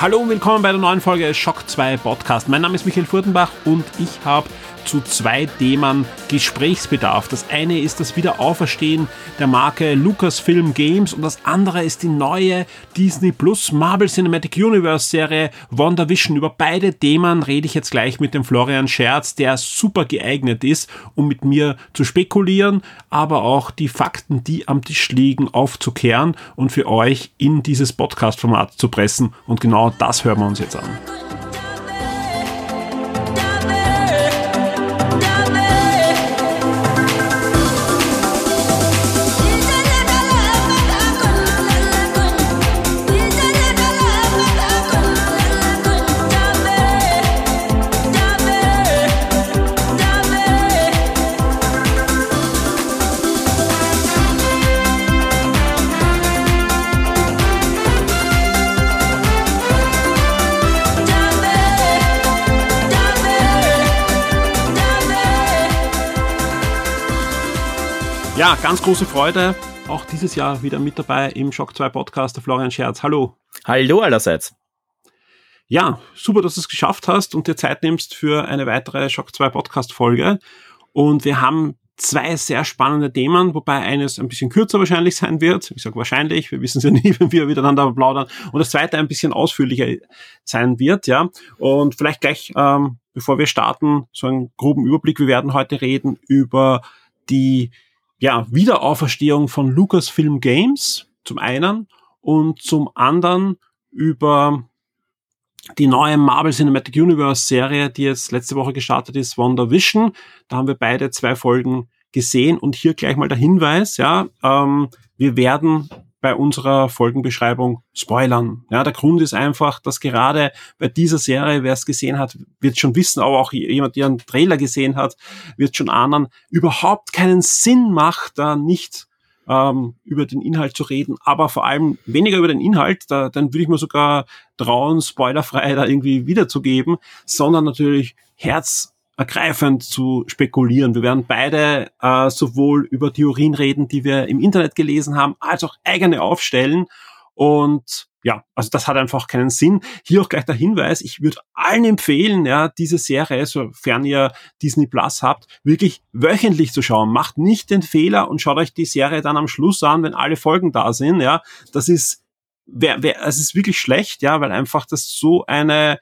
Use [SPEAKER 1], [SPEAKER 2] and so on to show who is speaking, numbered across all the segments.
[SPEAKER 1] Hallo und willkommen bei der neuen Folge Shock 2 Podcast. Mein Name ist Michael Furtenbach und ich habe zu zwei Themen Gesprächsbedarf. Das eine ist das Wiederauferstehen der Marke Lucasfilm Games und das andere ist die neue Disney Plus Marvel Cinematic Universe Serie WandaVision. Über beide Themen rede ich jetzt gleich mit dem Florian Scherz, der super geeignet ist, um mit mir zu spekulieren, aber auch die Fakten, die am Tisch liegen, aufzukehren und für euch in dieses Podcast-Format zu pressen. Und genau das hören wir uns jetzt an. Ja, ganz große Freude. Auch dieses Jahr wieder mit dabei im Shock 2 Podcast, der Florian Scherz. Hallo.
[SPEAKER 2] Hallo allerseits.
[SPEAKER 1] Ja, super, dass du es geschafft hast und dir Zeit nimmst für eine weitere Shock 2 Podcast Folge. Und wir haben zwei sehr spannende Themen, wobei eines ein bisschen kürzer wahrscheinlich sein wird. Ich sage wahrscheinlich, wir wissen es ja nie, wenn wir miteinander plaudern. Und das zweite ein bisschen ausführlicher sein wird, ja. Und vielleicht gleich, ähm, bevor wir starten, so einen groben Überblick. Wir werden heute reden über die ja, Wiederauferstehung von Lucasfilm Games zum einen und zum anderen über die neue Marvel Cinematic Universe Serie, die jetzt letzte Woche gestartet ist, WandaVision. Da haben wir beide zwei Folgen gesehen und hier gleich mal der Hinweis, ja, ähm, wir werden bei unserer Folgenbeschreibung spoilern. Ja, der Grund ist einfach, dass gerade bei dieser Serie, wer es gesehen hat, wird schon wissen, aber auch jemand, der einen Trailer gesehen hat, wird schon ahnen, überhaupt keinen Sinn macht, da nicht ähm, über den Inhalt zu reden, aber vor allem weniger über den Inhalt, da, dann würde ich mir sogar trauen, spoilerfrei da irgendwie wiederzugeben, sondern natürlich Herz ergreifend zu spekulieren. Wir werden beide äh, sowohl über Theorien reden, die wir im Internet gelesen haben, als auch eigene aufstellen. Und ja, also das hat einfach keinen Sinn. Hier auch gleich der Hinweis, ich würde allen empfehlen, ja, diese Serie, sofern ihr Disney Plus habt, wirklich wöchentlich zu schauen. Macht nicht den Fehler und schaut euch die Serie dann am Schluss an, wenn alle Folgen da sind, ja. Das ist, wer, wer, es ist wirklich schlecht, ja, weil einfach das so eine,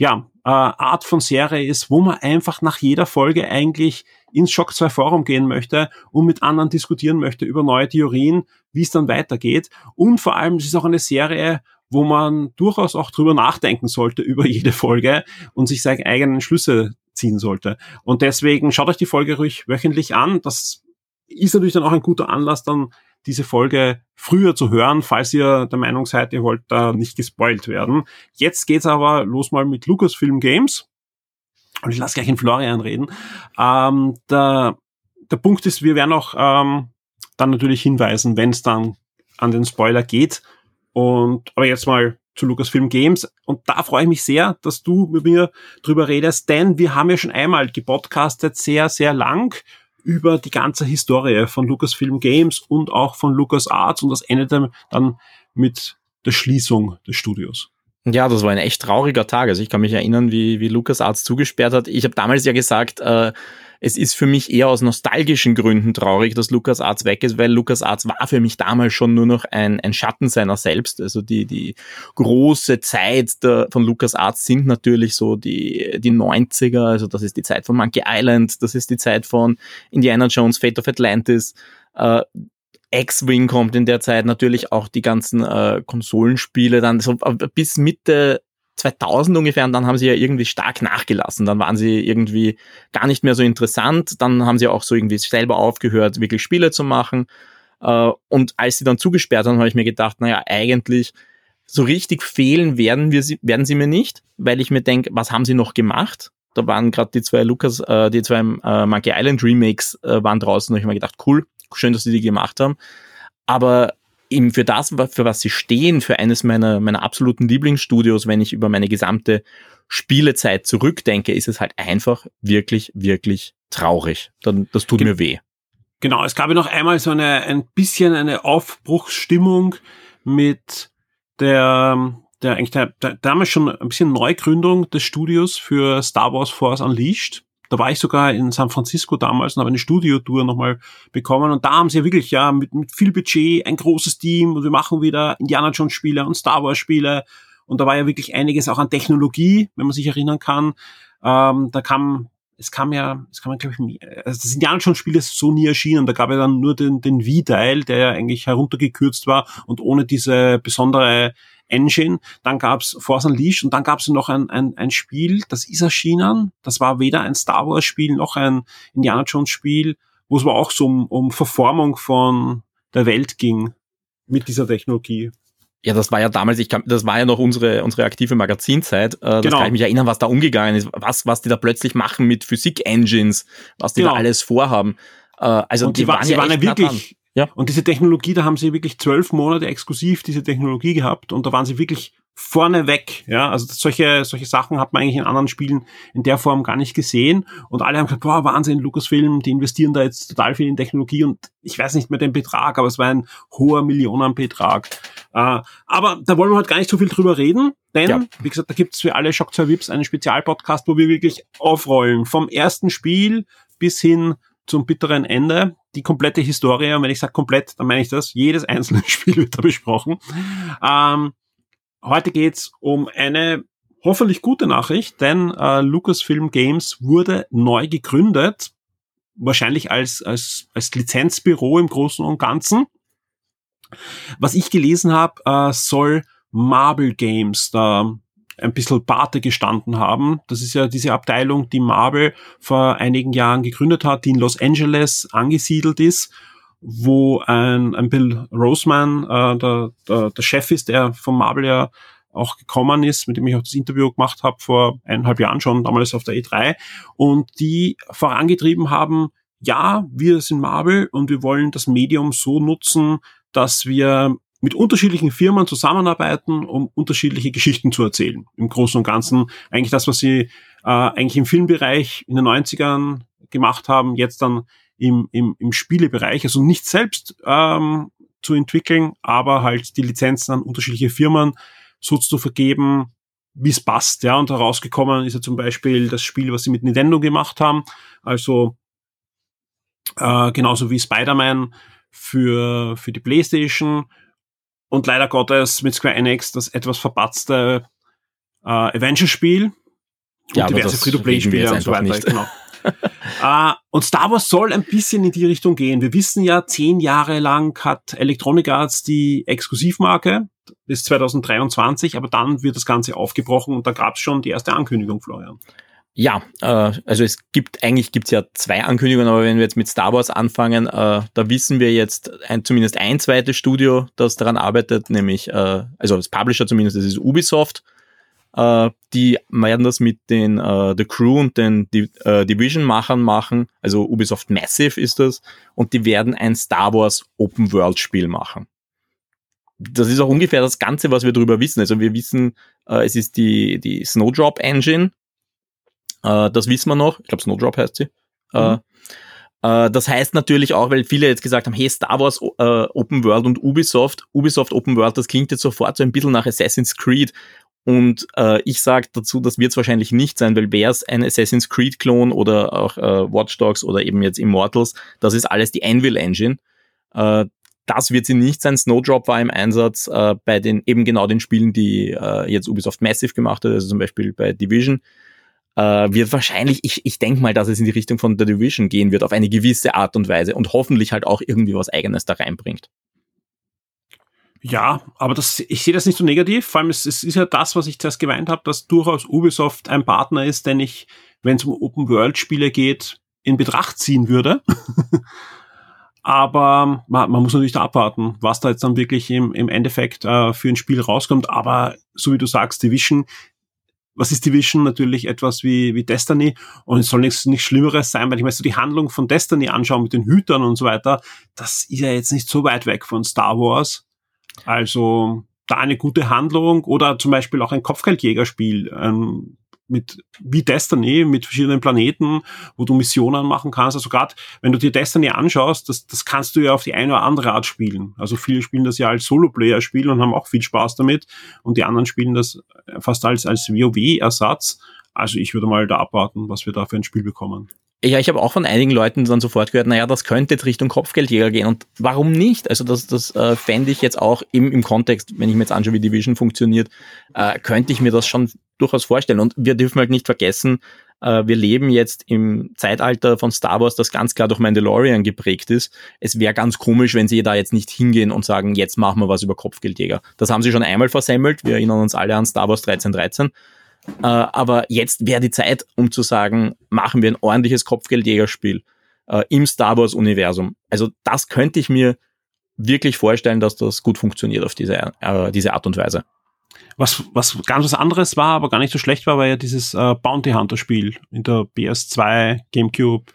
[SPEAKER 1] ja, äh, Art von Serie ist, wo man einfach nach jeder Folge eigentlich ins Shock 2 Forum gehen möchte und mit anderen diskutieren möchte über neue Theorien, wie es dann weitergeht. Und vor allem, es ist auch eine Serie, wo man durchaus auch drüber nachdenken sollte über jede Folge und sich seine eigenen Schlüsse ziehen sollte. Und deswegen schaut euch die Folge ruhig wöchentlich an. Das ist natürlich dann auch ein guter Anlass, dann diese Folge früher zu hören, falls ihr der Meinung seid, ihr wollt da nicht gespoilt werden. Jetzt geht's aber los mal mit Lucasfilm Games. Und ich lasse gleich in Florian reden. Ähm, der, der Punkt ist, wir werden auch ähm, dann natürlich hinweisen, wenn es dann an den Spoiler geht. Und aber jetzt mal zu Lucasfilm Games. Und da freue ich mich sehr, dass du mit mir drüber redest, denn wir haben ja schon einmal gepodcastet, sehr, sehr lang über die ganze Historie von Lucasfilm Games und auch von LucasArts und das endete dann mit der Schließung des Studios.
[SPEAKER 2] Ja, das war ein echt trauriger Tag. Also ich kann mich erinnern, wie, wie LucasArts zugesperrt hat. Ich habe damals ja gesagt, äh, es ist für mich eher aus nostalgischen Gründen traurig, dass LucasArts weg ist, weil LucasArts war für mich damals schon nur noch ein, ein Schatten seiner selbst. Also die, die große Zeit der, von LucasArts sind natürlich so die, die 90er, also das ist die Zeit von Monkey Island, das ist die Zeit von Indiana Jones, Fate of Atlantis, äh, X-Wing kommt in der Zeit natürlich auch die ganzen äh, Konsolenspiele dann so bis Mitte 2000 ungefähr und dann haben sie ja irgendwie stark nachgelassen. Dann waren sie irgendwie gar nicht mehr so interessant. Dann haben sie auch so irgendwie selber aufgehört, wirklich Spiele zu machen. Äh, und als sie dann zugesperrt haben, habe ich mir gedacht, naja, eigentlich so richtig fehlen werden, wir sie, werden sie mir nicht, weil ich mir denke, was haben sie noch gemacht? Da waren gerade die zwei Lucas, äh, die zwei äh, Monkey Island Remakes äh, waren draußen und ich habe mir gedacht, cool, schön, dass sie die gemacht haben. Aber eben für das, für was sie stehen, für eines meiner, meiner absoluten Lieblingsstudios, wenn ich über meine gesamte Spielezeit zurückdenke, ist es halt einfach wirklich, wirklich traurig. Dann, das tut Ge mir weh.
[SPEAKER 1] Genau, es gab ja noch einmal so eine, ein bisschen eine Aufbruchsstimmung mit der, der eigentlich der, der, damals schon ein bisschen Neugründung des Studios für Star Wars Force Unleashed. Da war ich sogar in San Francisco damals und habe eine Studiotour nochmal bekommen. Und da haben sie wirklich ja mit, mit viel Budget ein großes Team und wir machen wieder Indiana Jones Spiele und Star Wars Spiele. Und da war ja wirklich einiges auch an Technologie, wenn man sich erinnern kann. Ähm, da kam es kam ja, es kam ja, glaube ich, also das Indiana Jones Spiel ist so nie erschienen. Da gab es dann nur den, den V-Teil, der ja eigentlich heruntergekürzt war und ohne diese besondere Engine. Dann gab's Force Unleashed und dann gab's noch ein, ein, ein Spiel, das ist erschienen. Das war weder ein Star Wars Spiel noch ein Indiana Jones Spiel, wo es aber auch so um, um Verformung von der Welt ging mit dieser Technologie.
[SPEAKER 2] Ja, das war ja damals, ich kann, das war ja noch unsere, unsere aktive Magazinzeit. Äh, das genau. kann ich mich erinnern, was da umgegangen ist, was, was die da plötzlich machen mit Physik-Engines, was die genau. da alles vorhaben. Äh, also
[SPEAKER 1] und die, die waren, ja, waren ja wirklich, ja. Und diese Technologie, da haben sie wirklich zwölf Monate exklusiv diese Technologie gehabt und da waren sie wirklich vorneweg. Ja, also solche, solche Sachen hat man eigentlich in anderen Spielen in der Form gar nicht gesehen. Und alle haben gesagt, boah, Wahnsinn, Lucasfilm, die investieren da jetzt total viel in Technologie und ich weiß nicht mehr den Betrag, aber es war ein hoher Millionenbetrag. Äh, aber da wollen wir heute gar nicht so viel drüber reden, denn, ja. wie gesagt, da gibt es für alle Shock 2 Vips einen Spezialpodcast, wo wir wirklich aufrollen. Vom ersten Spiel bis hin zum bitteren Ende. Die komplette Historie, und wenn ich sage komplett, dann meine ich das, jedes einzelne Spiel wird da besprochen. Ähm, heute geht's um eine hoffentlich gute Nachricht, denn äh, Lucasfilm Games wurde neu gegründet, wahrscheinlich als, als, als Lizenzbüro im Großen und Ganzen. Was ich gelesen habe, äh, soll Marble Games da ein bisschen Pate gestanden haben. Das ist ja diese Abteilung, die Marvel vor einigen Jahren gegründet hat, die in Los Angeles angesiedelt ist, wo ein, ein Bill Roseman äh, der, der, der Chef ist, der von Marvel ja auch gekommen ist, mit dem ich auch das Interview gemacht habe vor eineinhalb Jahren schon, damals auf der E3, und die vorangetrieben haben, ja, wir sind Marvel und wir wollen das Medium so nutzen, dass wir mit unterschiedlichen Firmen zusammenarbeiten, um unterschiedliche Geschichten zu erzählen. Im Großen und Ganzen eigentlich das, was sie äh, eigentlich im Filmbereich in den 90ern gemacht haben, jetzt dann im, im, im Spielebereich, also nicht selbst ähm, zu entwickeln, aber halt die Lizenzen an unterschiedliche Firmen so zu vergeben, wie es passt. Ja, und herausgekommen ist ja zum Beispiel das Spiel, was sie mit Nintendo gemacht haben, also äh, genauso wie Spider-Man für, für die PlayStation und leider Gottes mit Square Enix das etwas verpatzte äh, Avengers-Spiel
[SPEAKER 2] ja, und diverse Free-to-Play-Spiele und so weiter. Nicht. Genau.
[SPEAKER 1] uh, und Star Wars soll ein bisschen in die Richtung gehen. Wir wissen ja, zehn Jahre lang hat Electronic Arts die Exklusivmarke bis 2023, aber dann wird das Ganze aufgebrochen und da gab es schon die erste Ankündigung, Florian.
[SPEAKER 2] Ja, äh, also es gibt eigentlich gibt's ja zwei Ankündigungen, aber wenn wir jetzt mit Star Wars anfangen, äh, da wissen wir jetzt ein, zumindest ein zweites Studio, das daran arbeitet, nämlich äh, also das Publisher zumindest, das ist Ubisoft. Äh, die werden das mit den äh, The Crew und den Di äh, Division-Machern machen, also Ubisoft Massive ist das, und die werden ein Star Wars Open World Spiel machen. Das ist auch ungefähr das Ganze, was wir darüber wissen. Also wir wissen, äh, es ist die, die Snowdrop Engine, äh, das wissen wir noch. Ich glaube, Snowdrop heißt sie. Äh, mhm. Äh, das heißt natürlich auch, weil viele jetzt gesagt haben, hey, Star Wars äh, Open World und Ubisoft, Ubisoft Open World, das klingt jetzt sofort so ein bisschen nach Assassin's Creed. Und äh, ich sage dazu, das wird es wahrscheinlich nicht sein, weil wäre es ein Assassin's Creed-Klon oder auch äh, Watch Dogs oder eben jetzt Immortals, das ist alles die Anvil Engine. Äh, das wird sie nicht sein. Snowdrop war im Einsatz äh, bei den eben genau den Spielen, die äh, jetzt Ubisoft Massive gemacht hat, also zum Beispiel bei Division äh, wird wahrscheinlich, ich, ich denke mal, dass es in die Richtung von The Division gehen wird, auf eine gewisse Art und Weise und hoffentlich halt auch irgendwie was Eigenes da reinbringt.
[SPEAKER 1] Ja, aber das, ich sehe das nicht so negativ. Vor allem, es, es ist ja das, was ich zuerst gemeint habe, dass durchaus Ubisoft ein Partner ist, den ich, wenn es um Open-World-Spiele geht, in Betracht ziehen würde. aber man, man, muss natürlich da abwarten, was da jetzt dann wirklich im, im Endeffekt äh, für ein Spiel rauskommt. Aber so wie du sagst, Division, was ist Division? Natürlich etwas wie, wie Destiny. Und es soll nichts, nichts Schlimmeres sein, weil ich mir so die Handlung von Destiny anschaue mit den Hütern und so weiter. Das ist ja jetzt nicht so weit weg von Star Wars. Also da eine gute Handlung oder zum Beispiel auch ein Kopfgeldjägerspiel ähm, mit wie Destiny mit verschiedenen Planeten, wo du Missionen machen kannst. Also gerade wenn du dir Destiny anschaust, das, das kannst du ja auf die eine oder andere Art spielen. Also viele spielen das ja als Solo-Player-Spiel und haben auch viel Spaß damit und die anderen spielen das fast als als WoW-Ersatz. Also ich würde mal da abwarten, was wir da für ein Spiel bekommen.
[SPEAKER 2] Ja, ich habe auch von einigen Leuten dann sofort gehört, naja, das könnte jetzt Richtung Kopfgeldjäger gehen. Und warum nicht? Also das, das äh, fände ich jetzt auch im, im Kontext, wenn ich mir jetzt anschaue, wie Division funktioniert, äh, könnte ich mir das schon durchaus vorstellen. Und wir dürfen halt nicht vergessen, äh, wir leben jetzt im Zeitalter von Star Wars, das ganz klar durch Mandalorian geprägt ist. Es wäre ganz komisch, wenn sie da jetzt nicht hingehen und sagen, jetzt machen wir was über Kopfgeldjäger. Das haben sie schon einmal versemmelt. Wir erinnern uns alle an Star Wars 1313. Äh, aber jetzt wäre die Zeit, um zu sagen, machen wir ein ordentliches Kopfgeldjägerspiel äh, im Star Wars-Universum. Also das könnte ich mir wirklich vorstellen, dass das gut funktioniert auf diese, äh, diese Art und Weise.
[SPEAKER 1] Was, was ganz was anderes war, aber gar nicht so schlecht war, war ja dieses äh, Bounty Hunter Spiel in der PS2 GameCube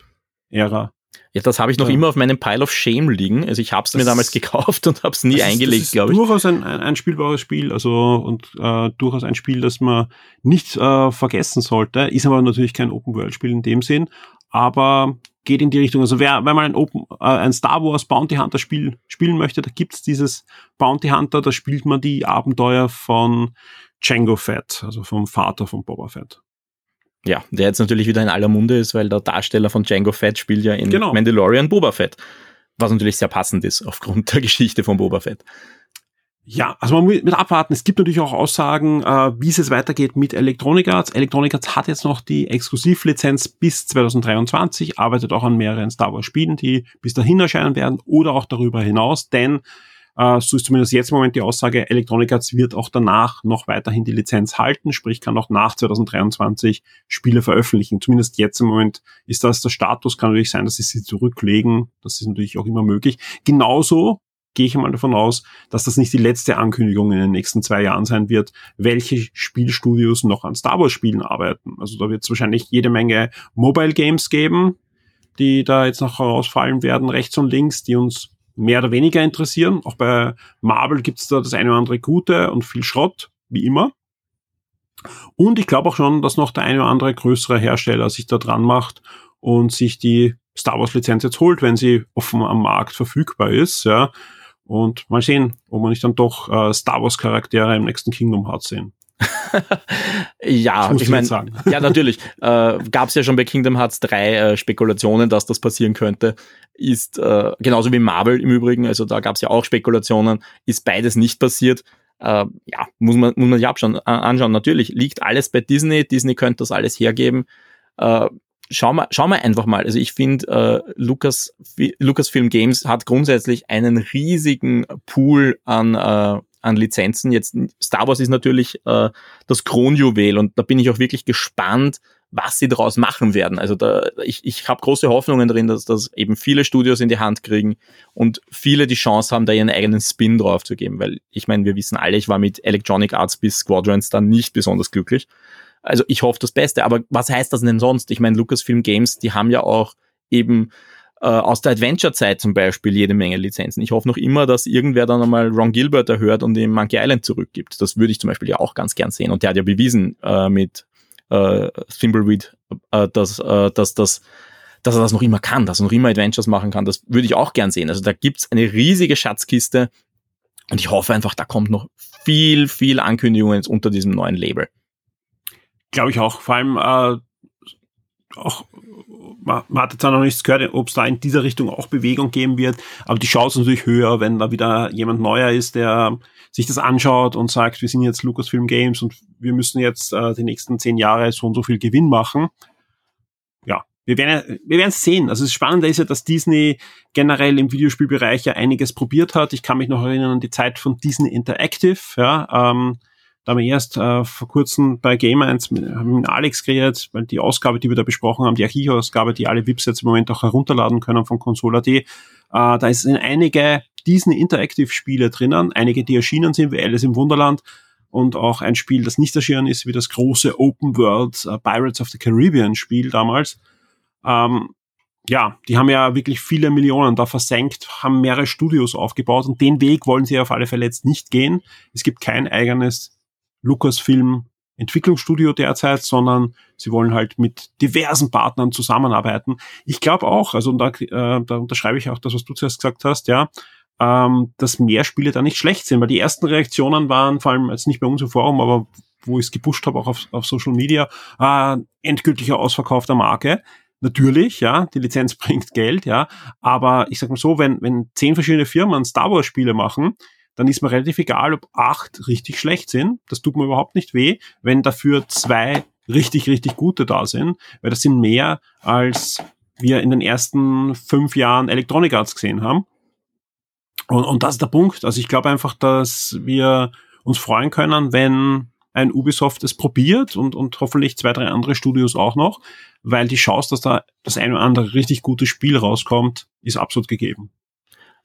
[SPEAKER 1] Ära.
[SPEAKER 2] Ja, das habe ich noch ja. immer auf meinem Pile of Shame liegen. Also ich habe es mir damals gekauft und habe es nie eingelegt, glaube ich.
[SPEAKER 1] Durchaus ein, ein, ein spielbares Spiel, also und äh, durchaus ein Spiel, das man nicht äh, vergessen sollte. Ist aber natürlich kein Open World Spiel in dem Sinn, aber geht in die Richtung. Also wer, wenn man ein, Open, äh, ein Star Wars Bounty Hunter Spiel spielen möchte, da gibt's dieses Bounty Hunter, da spielt man die Abenteuer von Django Fett, also vom Vater von Boba Fett.
[SPEAKER 2] Ja, der jetzt natürlich wieder in aller Munde ist, weil der Darsteller von Django Fett spielt ja in genau. Mandalorian Boba Fett. Was natürlich sehr passend ist aufgrund der Geschichte von Boba Fett.
[SPEAKER 1] Ja, also man muss mit abwarten. Es gibt natürlich auch Aussagen, äh, wie es jetzt weitergeht mit Electronic Arts. Electronic Arts hat jetzt noch die Exklusivlizenz bis 2023, arbeitet auch an mehreren Star Wars Spielen, die bis dahin erscheinen werden oder auch darüber hinaus, denn äh, so ist zumindest jetzt im Moment die Aussage, Electronic Arts wird auch danach noch weiterhin die Lizenz halten, sprich kann auch nach 2023 Spiele veröffentlichen. Zumindest jetzt im Moment ist das der Status, kann natürlich sein, dass sie sie zurücklegen. Das ist natürlich auch immer möglich. Genauso gehe ich mal davon aus, dass das nicht die letzte Ankündigung in den nächsten zwei Jahren sein wird, welche Spielstudios noch an Star Wars Spielen arbeiten. Also da wird es wahrscheinlich jede Menge Mobile Games geben, die da jetzt noch herausfallen werden, rechts und links, die uns mehr oder weniger interessieren. Auch bei Marvel gibt es da das eine oder andere Gute und viel Schrott, wie immer. Und ich glaube auch schon, dass noch der eine oder andere größere Hersteller sich da dran macht und sich die Star Wars Lizenz jetzt holt, wenn sie offen am Markt verfügbar ist, ja. Und mal sehen, ob wir nicht dann doch äh, Star Wars Charaktere im nächsten Kingdom Hearts sehen.
[SPEAKER 2] ja, ich meine, ja, natürlich. Äh, Gab es ja schon bei Kingdom Hearts 3 äh, Spekulationen, dass das passieren könnte. Ist äh, genauso wie Marvel im Übrigen, also da gab es ja auch Spekulationen, ist beides nicht passiert. Äh, ja, muss man, muss man sich abschauen, anschauen. Natürlich liegt alles bei Disney, Disney könnte das alles hergeben. Äh, schau mal, schau mal einfach mal. Also ich finde, äh, Lucas, Lucasfilm Games hat grundsätzlich einen riesigen Pool an, äh, an Lizenzen. Jetzt Star Wars ist natürlich äh, das Kronjuwel und da bin ich auch wirklich gespannt, was sie daraus machen werden. Also da, ich, ich habe große Hoffnungen drin, dass das eben viele Studios in die Hand kriegen und viele die Chance haben, da ihren eigenen Spin drauf zu geben. Weil ich meine, wir wissen alle, ich war mit Electronic Arts bis Squadrons dann nicht besonders glücklich. Also ich hoffe das Beste. Aber was heißt das denn sonst? Ich meine, Lucasfilm Games, die haben ja auch eben äh, aus der Adventure-Zeit zum Beispiel jede Menge Lizenzen. Ich hoffe noch immer, dass irgendwer dann einmal Ron Gilbert erhört und ihm Monkey Island zurückgibt. Das würde ich zum Beispiel ja auch ganz gern sehen. Und der hat ja bewiesen äh, mit äh, Thimbleweed, äh, dass, äh, dass, dass, dass er das noch immer kann, dass er noch immer Adventures machen kann. Das würde ich auch gern sehen. Also da gibt's eine riesige Schatzkiste und ich hoffe einfach, da kommt noch viel, viel Ankündigungen unter diesem neuen Label.
[SPEAKER 1] Glaube ich auch. Vor allem äh, auch man, hat jetzt noch nichts gehört, ob es da in dieser Richtung auch Bewegung geben wird, aber die Chance ist natürlich höher, wenn da wieder jemand neuer ist, der sich das anschaut und sagt, wir sind jetzt Lucasfilm Games und wir müssen jetzt äh, die nächsten zehn Jahre so und so viel Gewinn machen. Ja, wir werden wir werden sehen. Also das Spannende ist ja, dass Disney generell im Videospielbereich ja einiges probiert hat. Ich kann mich noch erinnern an die Zeit von Disney Interactive, ja, ähm, da haben wir erst äh, vor kurzem bei Game 1 mit, haben wir mit Alex geredet, weil die Ausgabe, die wir da besprochen haben, die Archivausgabe, die alle VIPs jetzt im Moment auch herunterladen können von Consola.d, äh, da sind einige Disney Interactive Spiele drinnen, einige, die erschienen sind, wie Alice im Wunderland und auch ein Spiel, das nicht erschienen ist, wie das große Open World uh, Pirates of the Caribbean Spiel damals. Ähm, ja, die haben ja wirklich viele Millionen da versenkt, haben mehrere Studios aufgebaut und den Weg wollen sie auf alle Fälle jetzt nicht gehen. Es gibt kein eigenes Lucasfilm Entwicklungsstudio derzeit, sondern sie wollen halt mit diversen Partnern zusammenarbeiten. Ich glaube auch, also da, äh, da unterschreibe ich auch das, was du zuerst gesagt hast, ja, ähm, dass mehr Spiele da nicht schlecht sind, weil die ersten Reaktionen waren, vor allem jetzt nicht bei uns im Forum, aber wo ich es gepusht habe, auch auf, auf Social Media, äh, endgültiger Ausverkauf der Marke. Natürlich, ja, die Lizenz bringt Geld, ja, aber ich sag mal so, wenn, wenn zehn verschiedene Firmen Star Wars Spiele machen, dann ist mir relativ egal, ob acht richtig schlecht sind. Das tut mir überhaupt nicht weh, wenn dafür zwei richtig, richtig gute da sind, weil das sind mehr, als wir in den ersten fünf Jahren Electronic Arts gesehen haben. Und, und das ist der Punkt. Also ich glaube einfach, dass wir uns freuen können, wenn ein Ubisoft es probiert und, und hoffentlich zwei, drei andere Studios auch noch, weil die Chance, dass da das eine oder andere richtig gute Spiel rauskommt, ist absolut gegeben.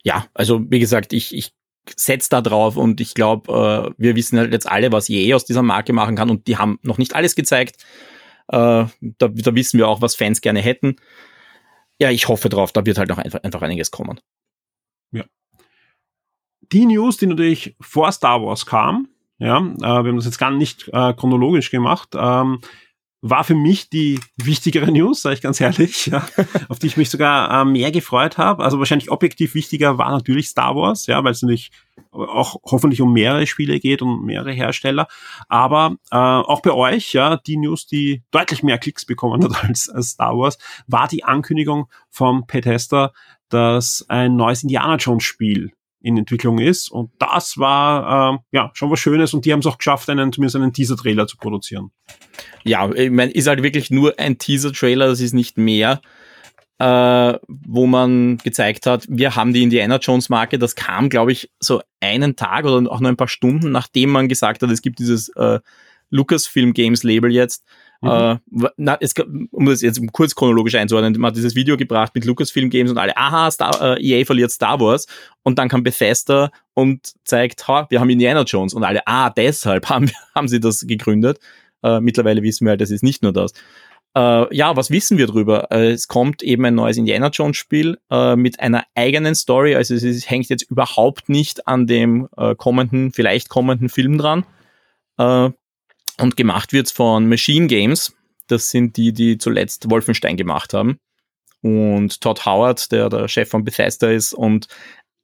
[SPEAKER 2] Ja, also wie gesagt, ich, ich setzt da drauf und ich glaube, äh, wir wissen halt jetzt alle, was EA aus dieser Marke machen kann und die haben noch nicht alles gezeigt. Äh, da, da wissen wir auch, was Fans gerne hätten. Ja, ich hoffe drauf, da wird halt noch einfach, einfach einiges kommen.
[SPEAKER 1] Ja. Die News, die natürlich vor Star Wars kam, ja, äh, wir haben das jetzt gar nicht äh, chronologisch gemacht, ähm, war für mich die wichtigere News, sage ich ganz ehrlich, ja, auf die ich mich sogar äh, mehr gefreut habe. Also wahrscheinlich objektiv wichtiger war natürlich Star Wars, ja, weil es natürlich auch hoffentlich um mehrere Spiele geht und mehrere Hersteller. Aber äh, auch bei euch, ja, die News, die deutlich mehr Klicks bekommen hat als, als Star Wars, war die Ankündigung vom Bethesda, dass ein neues Indiana Jones Spiel in Entwicklung ist. Und das war äh, ja schon was Schönes und die haben es auch geschafft, einen, zumindest einen Teaser-Trailer zu produzieren.
[SPEAKER 2] Ja, ich meine, ist halt wirklich nur ein Teaser-Trailer, das ist nicht mehr. Äh, wo man gezeigt hat, wir haben die Indiana Jones Marke, das kam, glaube ich, so einen Tag oder auch nur ein paar Stunden, nachdem man gesagt hat, es gibt dieses äh, Lucasfilm Games Label jetzt. Mhm. Äh, na, es, um das jetzt kurz chronologisch einzuordnen, man hat dieses Video gebracht mit Lucasfilm Games und alle, aha, Star, äh, EA verliert Star Wars und dann kam Bethesda und zeigt, ha, wir haben Indiana Jones und alle, ah, deshalb haben, haben sie das gegründet. Äh, mittlerweile wissen wir halt, das ist nicht nur das. Äh, ja, was wissen wir drüber? Äh, es kommt eben ein neues Indiana Jones Spiel äh, mit einer eigenen Story, also es ist, hängt jetzt überhaupt nicht an dem äh, kommenden, vielleicht kommenden Film dran. Und gemacht wird's von Machine Games. Das sind die, die zuletzt Wolfenstein gemacht haben. Und Todd Howard, der der Chef von Bethesda ist und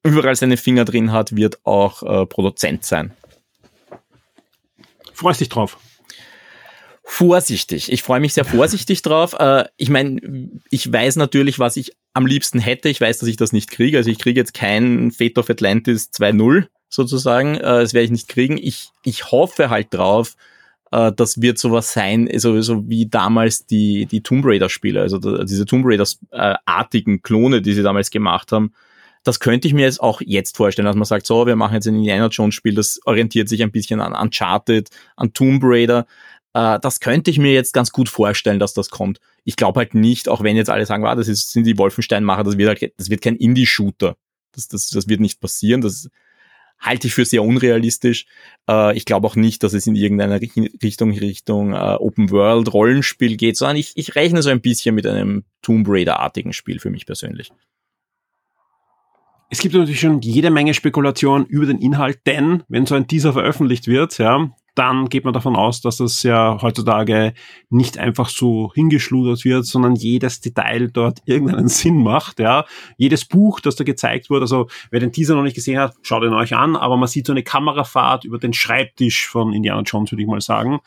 [SPEAKER 2] überall seine Finger drin hat, wird auch äh, Produzent sein.
[SPEAKER 1] Freust dich drauf?
[SPEAKER 2] Vorsichtig. Ich freue mich sehr vorsichtig drauf. Äh, ich meine, ich weiß natürlich, was ich am liebsten hätte. Ich weiß, dass ich das nicht kriege. Also ich kriege jetzt kein Fate of Atlantis 2.0 sozusagen. Äh, das werde ich nicht kriegen. Ich, ich hoffe halt drauf, äh, das wird sowas sein, so, so wie damals die, die Tomb Raider-Spiele, also diese Tomb Raiders-artigen Klone, die sie damals gemacht haben. Das könnte ich mir jetzt auch jetzt vorstellen, dass man sagt, so, wir machen jetzt ein Indiana Jones-Spiel, das orientiert sich ein bisschen an Uncharted, an Tomb Raider. Äh, das könnte ich mir jetzt ganz gut vorstellen, dass das kommt. Ich glaube halt nicht, auch wenn jetzt alle sagen, wow, das ist, sind die Wolfenstein-Macher, das wird halt, das wird kein Indie-Shooter. Das, das, das wird nicht passieren. Das, halte ich für sehr unrealistisch. Äh, ich glaube auch nicht, dass es in irgendeiner Richtung Richtung äh, Open World Rollenspiel geht, sondern ich, ich rechne so ein bisschen mit einem Tomb Raider-artigen Spiel für mich persönlich.
[SPEAKER 1] Es gibt natürlich schon jede Menge Spekulation über den Inhalt, denn wenn so ein Teaser veröffentlicht wird, ja, dann geht man davon aus, dass das ja heutzutage nicht einfach so hingeschludert wird, sondern jedes Detail dort irgendeinen Sinn macht, ja. Jedes Buch, das da gezeigt wurde, also wer den Teaser noch nicht gesehen hat, schaut ihn euch an, aber man sieht so eine Kamerafahrt über den Schreibtisch von Indiana Jones, würde ich mal sagen,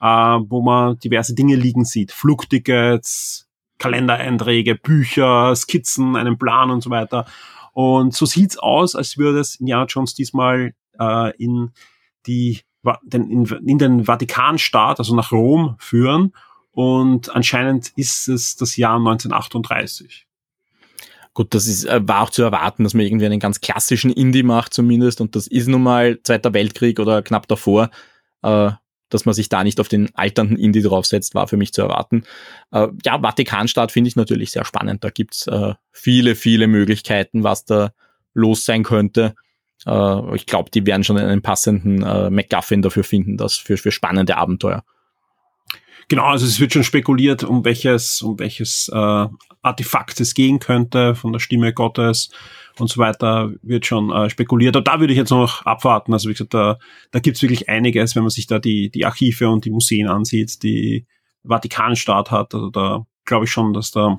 [SPEAKER 1] äh, wo man diverse Dinge liegen sieht. Flugtickets, Kalendereinträge, Bücher, Skizzen, einen Plan und so weiter. Und so sieht's aus, als würde es Indiana Jones diesmal äh, in die den, in, in den Vatikanstaat, also nach Rom führen. und anscheinend ist es das Jahr 1938.
[SPEAKER 2] Gut, das ist, äh, war auch zu erwarten, dass man irgendwie einen ganz klassischen Indie macht zumindest und das ist nun mal Zweiter Weltkrieg oder knapp davor. Äh, dass man sich da nicht auf den alternden Indie draufsetzt, war für mich zu erwarten. Äh, ja, Vatikanstaat finde ich natürlich sehr spannend. Da gibt's äh, viele, viele Möglichkeiten, was da los sein könnte. Äh, ich glaube, die werden schon einen passenden äh, MacGuffin dafür finden, das für, für spannende Abenteuer.
[SPEAKER 1] Genau, also es wird schon spekuliert, um welches, um welches äh, Artefakt es gehen könnte, von der Stimme Gottes und so weiter, wird schon äh, spekuliert. Aber da würde ich jetzt noch abwarten. Also wie gesagt, da, da gibt's wirklich einiges, wenn man sich da die, die Archive und die Museen ansieht, die Vatikanstaat hat. Also da glaube ich schon, dass da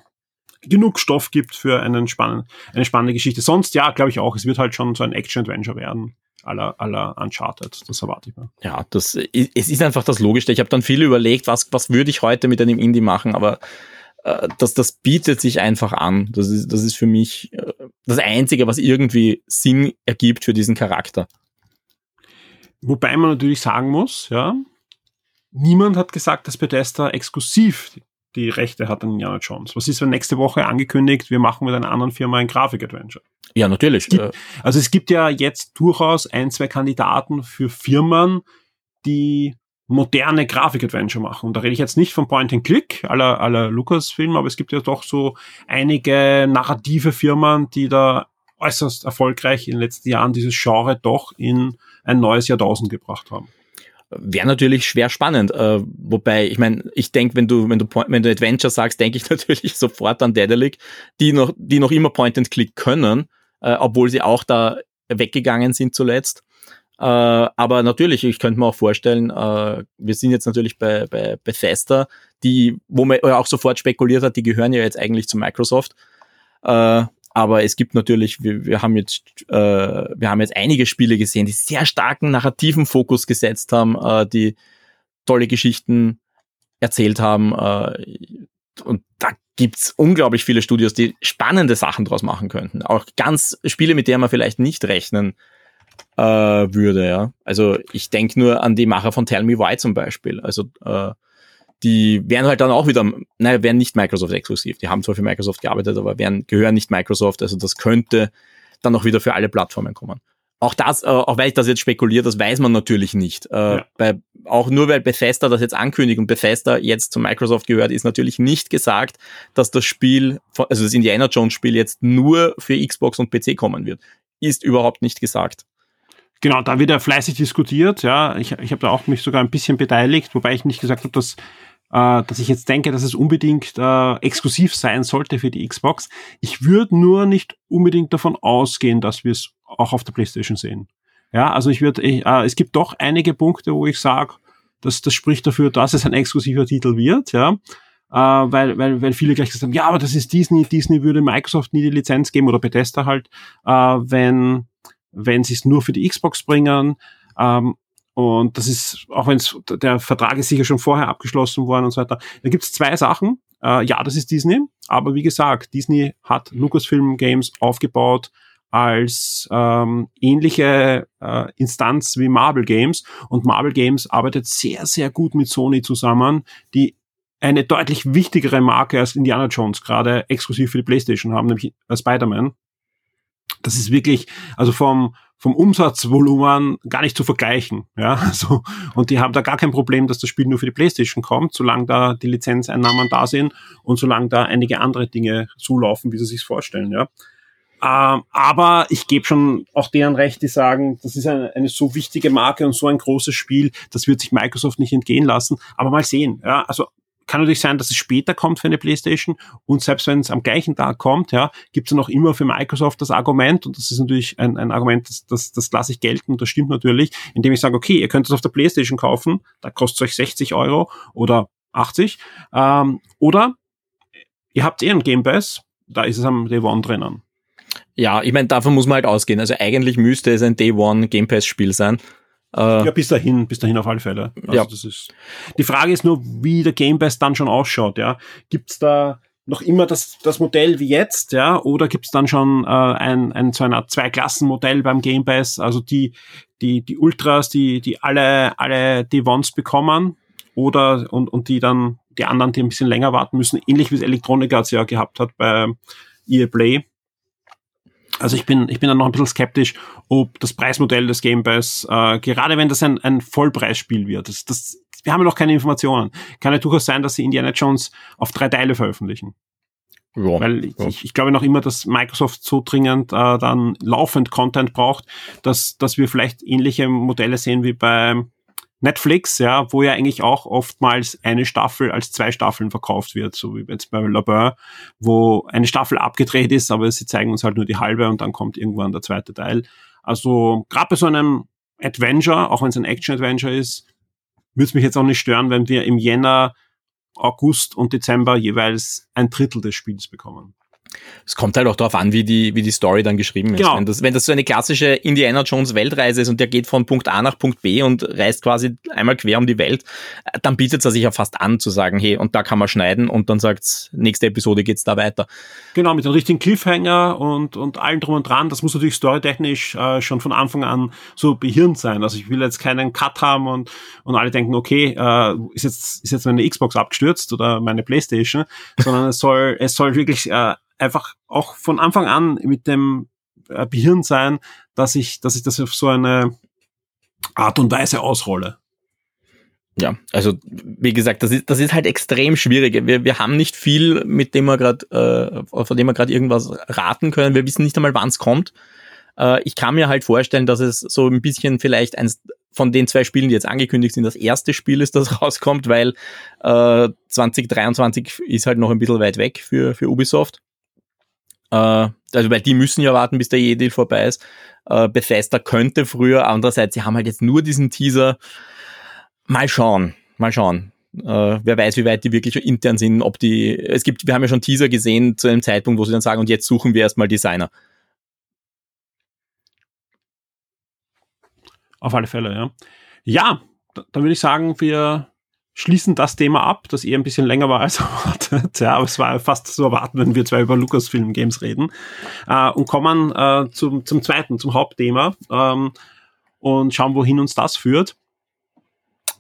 [SPEAKER 1] genug Stoff gibt für einen spannenden, eine spannende Geschichte. Sonst, ja, glaube ich auch, es wird halt schon so ein Action-Adventure werden aller, aller Uncharted. Das erwarte ich mir.
[SPEAKER 2] Ja, das, es ist einfach das Logischste. Ich habe dann viel überlegt, was, was würde ich heute mit einem Indie machen, aber äh, das, das bietet sich einfach an. Das ist, das ist für mich äh, das Einzige, was irgendwie Sinn ergibt für diesen Charakter.
[SPEAKER 1] Wobei man natürlich sagen muss, ja, niemand hat gesagt, dass Bethesda exklusiv die Rechte hat an Indiana Jones. Was ist, wenn nächste Woche angekündigt, wir machen mit einer anderen Firma ein Grafik-Adventure?
[SPEAKER 2] Ja, natürlich.
[SPEAKER 1] Gibt, also es gibt ja jetzt durchaus ein, zwei Kandidaten für Firmen, die moderne Grafik-Adventure machen. Und da rede ich jetzt nicht von Point-and-Click aller aller Lucasfilm, aber es gibt ja doch so einige narrative Firmen, die da äußerst erfolgreich in den letzten Jahren dieses Genre doch in ein neues Jahrtausend gebracht haben.
[SPEAKER 2] Wäre natürlich schwer spannend. Äh, wobei, ich meine, ich denke, wenn du, wenn du wenn du Adventure sagst, denke ich natürlich sofort an Daedalic, die noch, die noch immer Point-and-Click können, äh, obwohl sie auch da weggegangen sind zuletzt. Äh, aber natürlich, ich könnte mir auch vorstellen, äh, wir sind jetzt natürlich bei, bei Bethesda, die, wo man auch sofort spekuliert hat, die gehören ja jetzt eigentlich zu Microsoft. Äh, aber es gibt natürlich, wir, wir haben jetzt, äh, wir haben jetzt einige Spiele gesehen, die sehr starken narrativen Fokus gesetzt haben, äh, die tolle Geschichten erzählt haben. Äh, und da gibt's unglaublich viele Studios, die spannende Sachen draus machen könnten. Auch ganz Spiele, mit denen man vielleicht nicht rechnen äh, würde, ja. Also ich denke nur an die Macher von Tell Me Why zum Beispiel. Also äh, die wären halt dann auch wieder, naja, wären nicht Microsoft exklusiv. Die haben zwar für Microsoft gearbeitet, aber wären, gehören nicht Microsoft. Also das könnte dann auch wieder für alle Plattformen kommen. Auch das, äh, auch weil ich das jetzt spekuliere, das weiß man natürlich nicht. Äh, ja. bei, auch nur weil Bethesda das jetzt ankündigt und Bethesda jetzt zu Microsoft gehört, ist natürlich nicht gesagt, dass das Spiel, also das Indiana Jones Spiel jetzt nur für Xbox und PC kommen wird. Ist überhaupt nicht gesagt.
[SPEAKER 1] Genau, da wird ja fleißig diskutiert. Ja, ich, ich habe da auch mich sogar ein bisschen beteiligt, wobei ich nicht gesagt habe, dass äh, dass ich jetzt denke, dass es unbedingt äh, exklusiv sein sollte für die Xbox. Ich würde nur nicht unbedingt davon ausgehen, dass wir es auch auf der PlayStation sehen. Ja, also ich würde, äh, es gibt doch einige Punkte, wo ich sage, dass das spricht dafür, dass es ein exklusiver Titel wird. Ja, äh, weil, weil, weil viele gleich gesagt haben, ja, aber das ist Disney, Disney würde Microsoft nie die Lizenz geben oder Bethesda halt, äh, wenn wenn sie es nur für die Xbox bringen. Ähm, und das ist, auch wenn der Vertrag ist sicher schon vorher abgeschlossen worden und so weiter. Da gibt es zwei Sachen. Äh, ja, das ist Disney, aber wie gesagt, Disney hat Lucasfilm Games aufgebaut als ähm, ähnliche äh, Instanz wie Marvel Games und Marvel Games arbeitet sehr, sehr gut mit Sony zusammen, die eine deutlich wichtigere Marke als Indiana Jones gerade exklusiv für die PlayStation haben, nämlich äh, Spider-Man das ist wirklich, also vom, vom Umsatzvolumen gar nicht zu vergleichen. Ja, so. Und die haben da gar kein Problem, dass das Spiel nur für die Playstation kommt, solange da die Lizenzeinnahmen da sind und solange da einige andere Dinge zulaufen, wie sie sich vorstellen. Ja. Ähm, aber ich gebe schon auch deren recht, die sagen, das ist eine, eine, so wichtige Marke und so ein großes Spiel, das wird sich Microsoft nicht entgehen lassen. Aber mal sehen. Ja, also kann natürlich sein, dass es später kommt für eine PlayStation und selbst wenn es am gleichen Tag kommt, ja, gibt es noch immer für Microsoft das Argument und das ist natürlich ein, ein Argument, das, das, das lasse ich gelten und das stimmt natürlich, indem ich sage, okay, ihr könnt es auf der PlayStation kaufen, da kostet es euch 60 Euro oder 80 ähm, oder ihr habt eh einen Game Pass, da ist es am Day One drinnen.
[SPEAKER 2] Ja, ich meine, davon muss man halt ausgehen. Also eigentlich müsste es ein Day One Game Pass Spiel sein.
[SPEAKER 1] Äh, ja, bis dahin, bis dahin auf alle Fälle. Also ja. das ist, die Frage ist nur, wie der Game Pass dann schon ausschaut, ja. Gibt's da noch immer das, das Modell wie jetzt, ja, oder gibt's dann schon äh, ein, ein so ein Zwei-Klassen-Modell beim Game Pass, also die, die, die Ultras, die, die alle, alle die Ones bekommen, oder und, und die dann die anderen, die ein bisschen länger warten müssen, ähnlich wie es Elektronika ja gehabt hat bei EA Play. Also ich bin, ich bin dann noch ein bisschen skeptisch, ob das Preismodell des Game Pass, äh, gerade wenn das ein, ein Vollpreisspiel wird, das, das, wir haben ja noch keine Informationen. Kann ja durchaus sein, dass sie Indiana Jones auf drei Teile veröffentlichen. Ja, Weil ich, ja. ich, glaube noch immer, dass Microsoft so dringend äh, dann laufend Content braucht, dass, dass wir vielleicht ähnliche Modelle sehen wie bei Netflix, ja, wo ja eigentlich auch oftmals eine Staffel als zwei Staffeln verkauft wird, so wie jetzt bei Labeur, wo eine Staffel abgedreht ist, aber sie zeigen uns halt nur die halbe und dann kommt irgendwann der zweite Teil. Also gerade bei so einem Adventure, auch wenn es ein Action-Adventure ist, würde es mich jetzt auch nicht stören, wenn wir im Jänner, August und Dezember jeweils ein Drittel des Spiels bekommen.
[SPEAKER 2] Es kommt halt auch darauf an, wie die, wie die Story dann geschrieben ist. Genau. Wenn, das, wenn das so eine klassische Indiana Jones Weltreise ist und der geht von Punkt A nach Punkt B und reist quasi einmal quer um die Welt, dann bietet es sich ja fast an zu sagen, hey, und da kann man schneiden und dann sagt nächste Episode geht's da weiter.
[SPEAKER 1] Genau, mit dem richtigen Cliffhanger und, und allem drum und dran. Das muss natürlich storytechnisch äh, schon von Anfang an so behirnt sein. Also ich will jetzt keinen Cut haben und, und alle denken, okay, äh, ist jetzt, ist jetzt meine Xbox abgestürzt oder meine Playstation, sondern es soll, es soll wirklich äh, einfach auch von Anfang an mit dem äh, Behirn sein, dass ich, dass ich das auf so eine Art und Weise ausrolle.
[SPEAKER 2] Ja, also wie gesagt, das ist, das ist halt extrem schwierig. Wir, wir haben nicht viel, mit dem wir gerade, äh, von dem wir gerade irgendwas raten können. Wir wissen nicht einmal, wann es kommt. Äh, ich kann mir halt vorstellen, dass es so ein bisschen vielleicht eins von den zwei Spielen, die jetzt angekündigt sind, das erste Spiel ist, das rauskommt, weil äh, 2023 ist halt noch ein bisschen weit weg für, für Ubisoft. Äh, also weil die müssen ja warten, bis der E-Deal vorbei ist. Äh, Bethesda könnte früher, andererseits, sie haben halt jetzt nur diesen Teaser. Mal schauen, mal schauen. Äh, wer weiß, wie weit die wirklich intern sind, ob die, es gibt, wir haben ja schon Teaser gesehen zu einem Zeitpunkt, wo sie dann sagen, und jetzt suchen wir erstmal Designer.
[SPEAKER 1] Auf alle Fälle, ja. Ja, dann würde ich sagen, wir schließen das Thema ab, das eher ein bisschen länger war als erwartet. Ja, aber es war fast zu erwarten, wenn wir zwei über Lucasfilm Games reden. Äh, und kommen äh, zum, zum zweiten, zum Hauptthema ähm, und schauen, wohin uns das führt.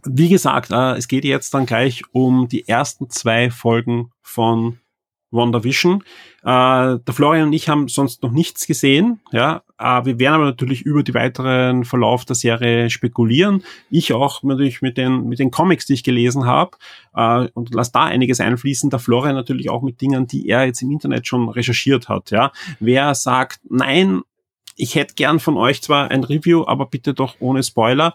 [SPEAKER 1] Wie gesagt, äh, es geht jetzt dann gleich um die ersten zwei Folgen von WandaVision. Äh, der Florian und ich haben sonst noch nichts gesehen. Ja, äh, wir werden aber natürlich über die weiteren Verlauf der Serie spekulieren. Ich auch natürlich mit den mit den Comics, die ich gelesen habe äh, und lass da einiges einfließen. Der Florian natürlich auch mit Dingen, die er jetzt im Internet schon recherchiert hat. Ja, wer sagt nein, ich hätte gern von euch zwar ein Review, aber bitte doch ohne Spoiler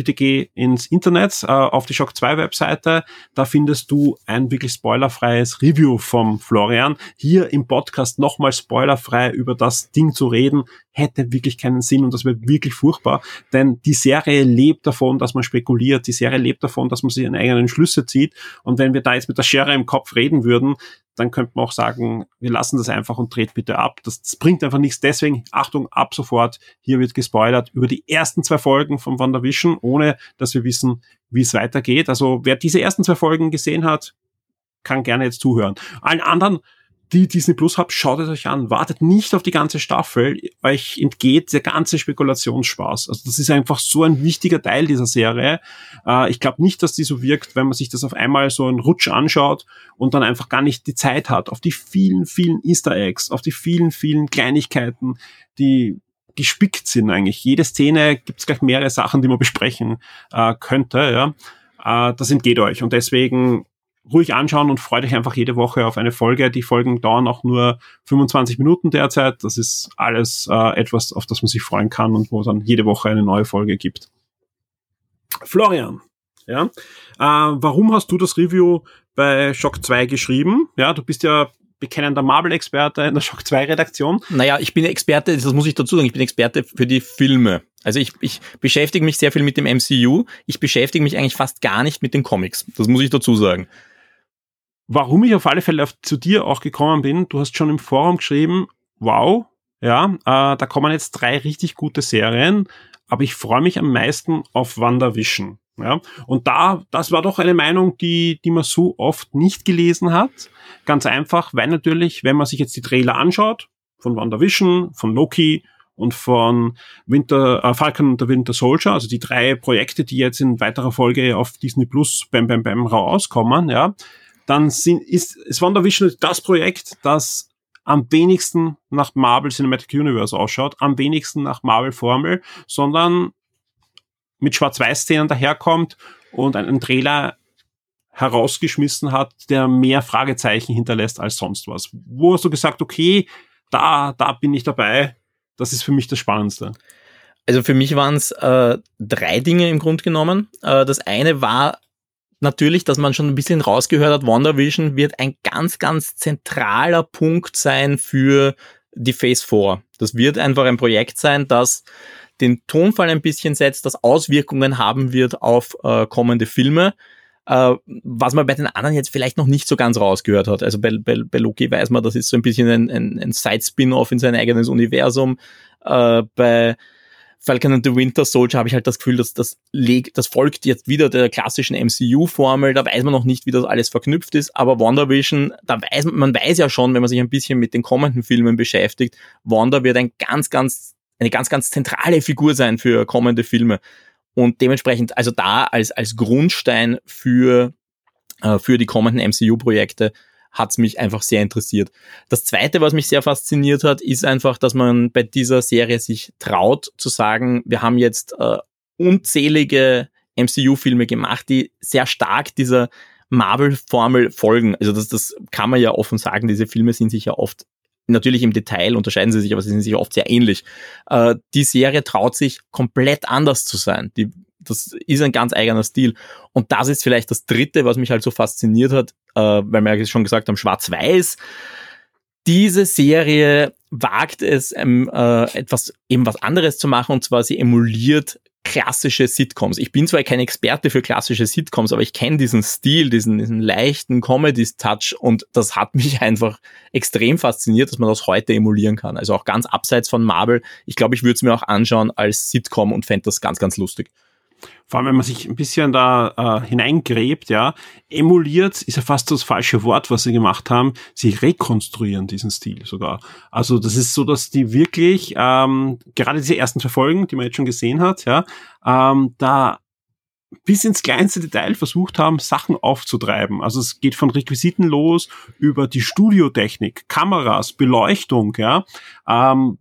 [SPEAKER 1] bitte geh ins Internet äh, auf die Shock 2 Webseite. Da findest du ein wirklich spoilerfreies Review vom Florian. Hier im Podcast nochmal spoilerfrei über das Ding zu reden, hätte wirklich keinen Sinn und das wäre wirklich furchtbar, denn die Serie lebt davon, dass man spekuliert, die Serie lebt davon, dass man sich in eigenen Schlüsse zieht und wenn wir da jetzt mit der Schere im Kopf reden würden, dann könnte man auch sagen, wir lassen das einfach und dreht bitte ab. Das, das, bringt einfach nichts. Deswegen, Achtung, ab sofort, hier wird gespoilert über die ersten zwei Folgen von WandaVision, ohne dass wir wissen, wie es weitergeht. Also wer diese ersten zwei Folgen gesehen hat, kann gerne jetzt zuhören. Allen anderen die Disney Plus habt, schaut es euch an. Wartet nicht auf die ganze Staffel. Euch entgeht der ganze Spekulationsspaß. Also das ist einfach so ein wichtiger Teil dieser Serie. Äh, ich glaube nicht, dass die so wirkt, wenn man sich das auf einmal so einen Rutsch anschaut und dann einfach gar nicht die Zeit hat. Auf die vielen, vielen Easter Eggs, auf die vielen, vielen Kleinigkeiten, die gespickt sind eigentlich. Jede Szene gibt es gleich mehrere Sachen, die man besprechen äh, könnte. Ja. Äh, das entgeht euch. Und deswegen ruhig anschauen und freut euch einfach jede Woche auf eine Folge. Die Folgen dauern auch nur 25 Minuten derzeit. Das ist alles äh, etwas, auf das man sich freuen kann und wo dann jede Woche eine neue Folge gibt. Florian, ja, äh, warum hast du das Review bei Shock 2 geschrieben? Ja, du bist ja bekennender Marvel-Experte in der Shock 2 Redaktion.
[SPEAKER 2] Naja, ich bin Experte, das muss ich dazu sagen, ich bin Experte für die Filme. Also ich, ich beschäftige mich sehr viel mit dem MCU. Ich beschäftige mich eigentlich fast gar nicht mit den Comics. Das muss ich dazu sagen.
[SPEAKER 1] Warum ich auf alle Fälle auf, zu dir auch gekommen bin, du hast schon im Forum geschrieben, wow, ja, äh, da kommen jetzt drei richtig gute Serien, aber ich freue mich am meisten auf WandaVision. Ja, und da, das war doch eine Meinung, die, die man so oft nicht gelesen hat. Ganz einfach, weil natürlich, wenn man sich jetzt die Trailer anschaut, von WandaVision, von Loki und von Winter, äh, Falcon und der Winter Soldier, also die drei Projekte, die jetzt in weiterer Folge auf Disney Plus Bam Bam Bam rauskommen, ja, dann sind, ist, ist WandaVision das Projekt, das am wenigsten nach Marvel Cinematic Universe ausschaut, am wenigsten nach Marvel Formel, sondern mit Schwarz-Weiß-Szenen daherkommt und einen Trailer herausgeschmissen hat, der mehr Fragezeichen hinterlässt als sonst was. Wo hast du gesagt, okay, da, da bin ich dabei, das ist für mich das Spannendste.
[SPEAKER 2] Also für mich waren es äh, drei Dinge im Grunde genommen. Äh, das eine war natürlich, dass man schon ein bisschen rausgehört hat, WandaVision wird ein ganz, ganz zentraler Punkt sein für die Phase 4. Das wird einfach ein Projekt sein, das den Tonfall ein bisschen setzt, das Auswirkungen haben wird auf äh, kommende Filme. Äh, was man bei den anderen jetzt vielleicht noch nicht so ganz rausgehört hat. Also bei, bei, bei Loki weiß man, das ist so ein bisschen ein, ein, ein Side-Spin-Off in sein eigenes Universum. Äh, bei Falcon and the Winter Soldier habe ich halt das Gefühl, dass das, das folgt jetzt wieder der klassischen MCU-Formel. Da weiß man noch nicht, wie das alles verknüpft ist. Aber WandaVision, da weiß man, man weiß ja schon, wenn man sich ein bisschen mit den kommenden Filmen beschäftigt, Wanda wird ein ganz, ganz, eine ganz, ganz zentrale Figur sein für kommende Filme. Und dementsprechend, also da als, als Grundstein für, äh, für die kommenden MCU-Projekte hat's mich einfach sehr interessiert. Das zweite, was mich sehr fasziniert hat, ist einfach, dass man bei dieser Serie sich traut zu sagen, wir haben jetzt äh, unzählige MCU-Filme gemacht, die sehr stark dieser Marvel-Formel folgen. Also das, das kann man ja offen sagen, diese Filme sind sich ja oft natürlich im Detail unterscheiden sie sich, aber sie sind sich oft sehr ähnlich. Äh, die Serie traut sich komplett anders zu sein. Die das ist ein ganz eigener Stil. Und das ist vielleicht das Dritte, was mich halt so fasziniert hat, äh, weil wir ja schon gesagt haben, Schwarz-Weiß. Diese Serie wagt es, ähm, äh, etwas eben was anderes zu machen, und zwar sie emuliert klassische Sitcoms. Ich bin zwar kein Experte für klassische Sitcoms, aber ich kenne diesen Stil, diesen, diesen leichten Comedy-Touch und das hat mich einfach extrem fasziniert, dass man das heute emulieren kann. Also auch ganz abseits von Marvel. Ich glaube, ich würde es mir auch anschauen als Sitcom und fände das ganz, ganz lustig
[SPEAKER 1] vor allem wenn man sich ein bisschen da äh, hineingräbt, ja, emuliert ist ja fast das falsche Wort, was sie gemacht haben. Sie rekonstruieren diesen Stil sogar. Also das ist so, dass die wirklich ähm, gerade diese ersten zwei Folgen, die man jetzt schon gesehen hat, ja, ähm, da bis ins kleinste Detail versucht haben, Sachen aufzutreiben. Also es geht von Requisiten los über die Studiotechnik, Kameras, Beleuchtung, ja, ähm,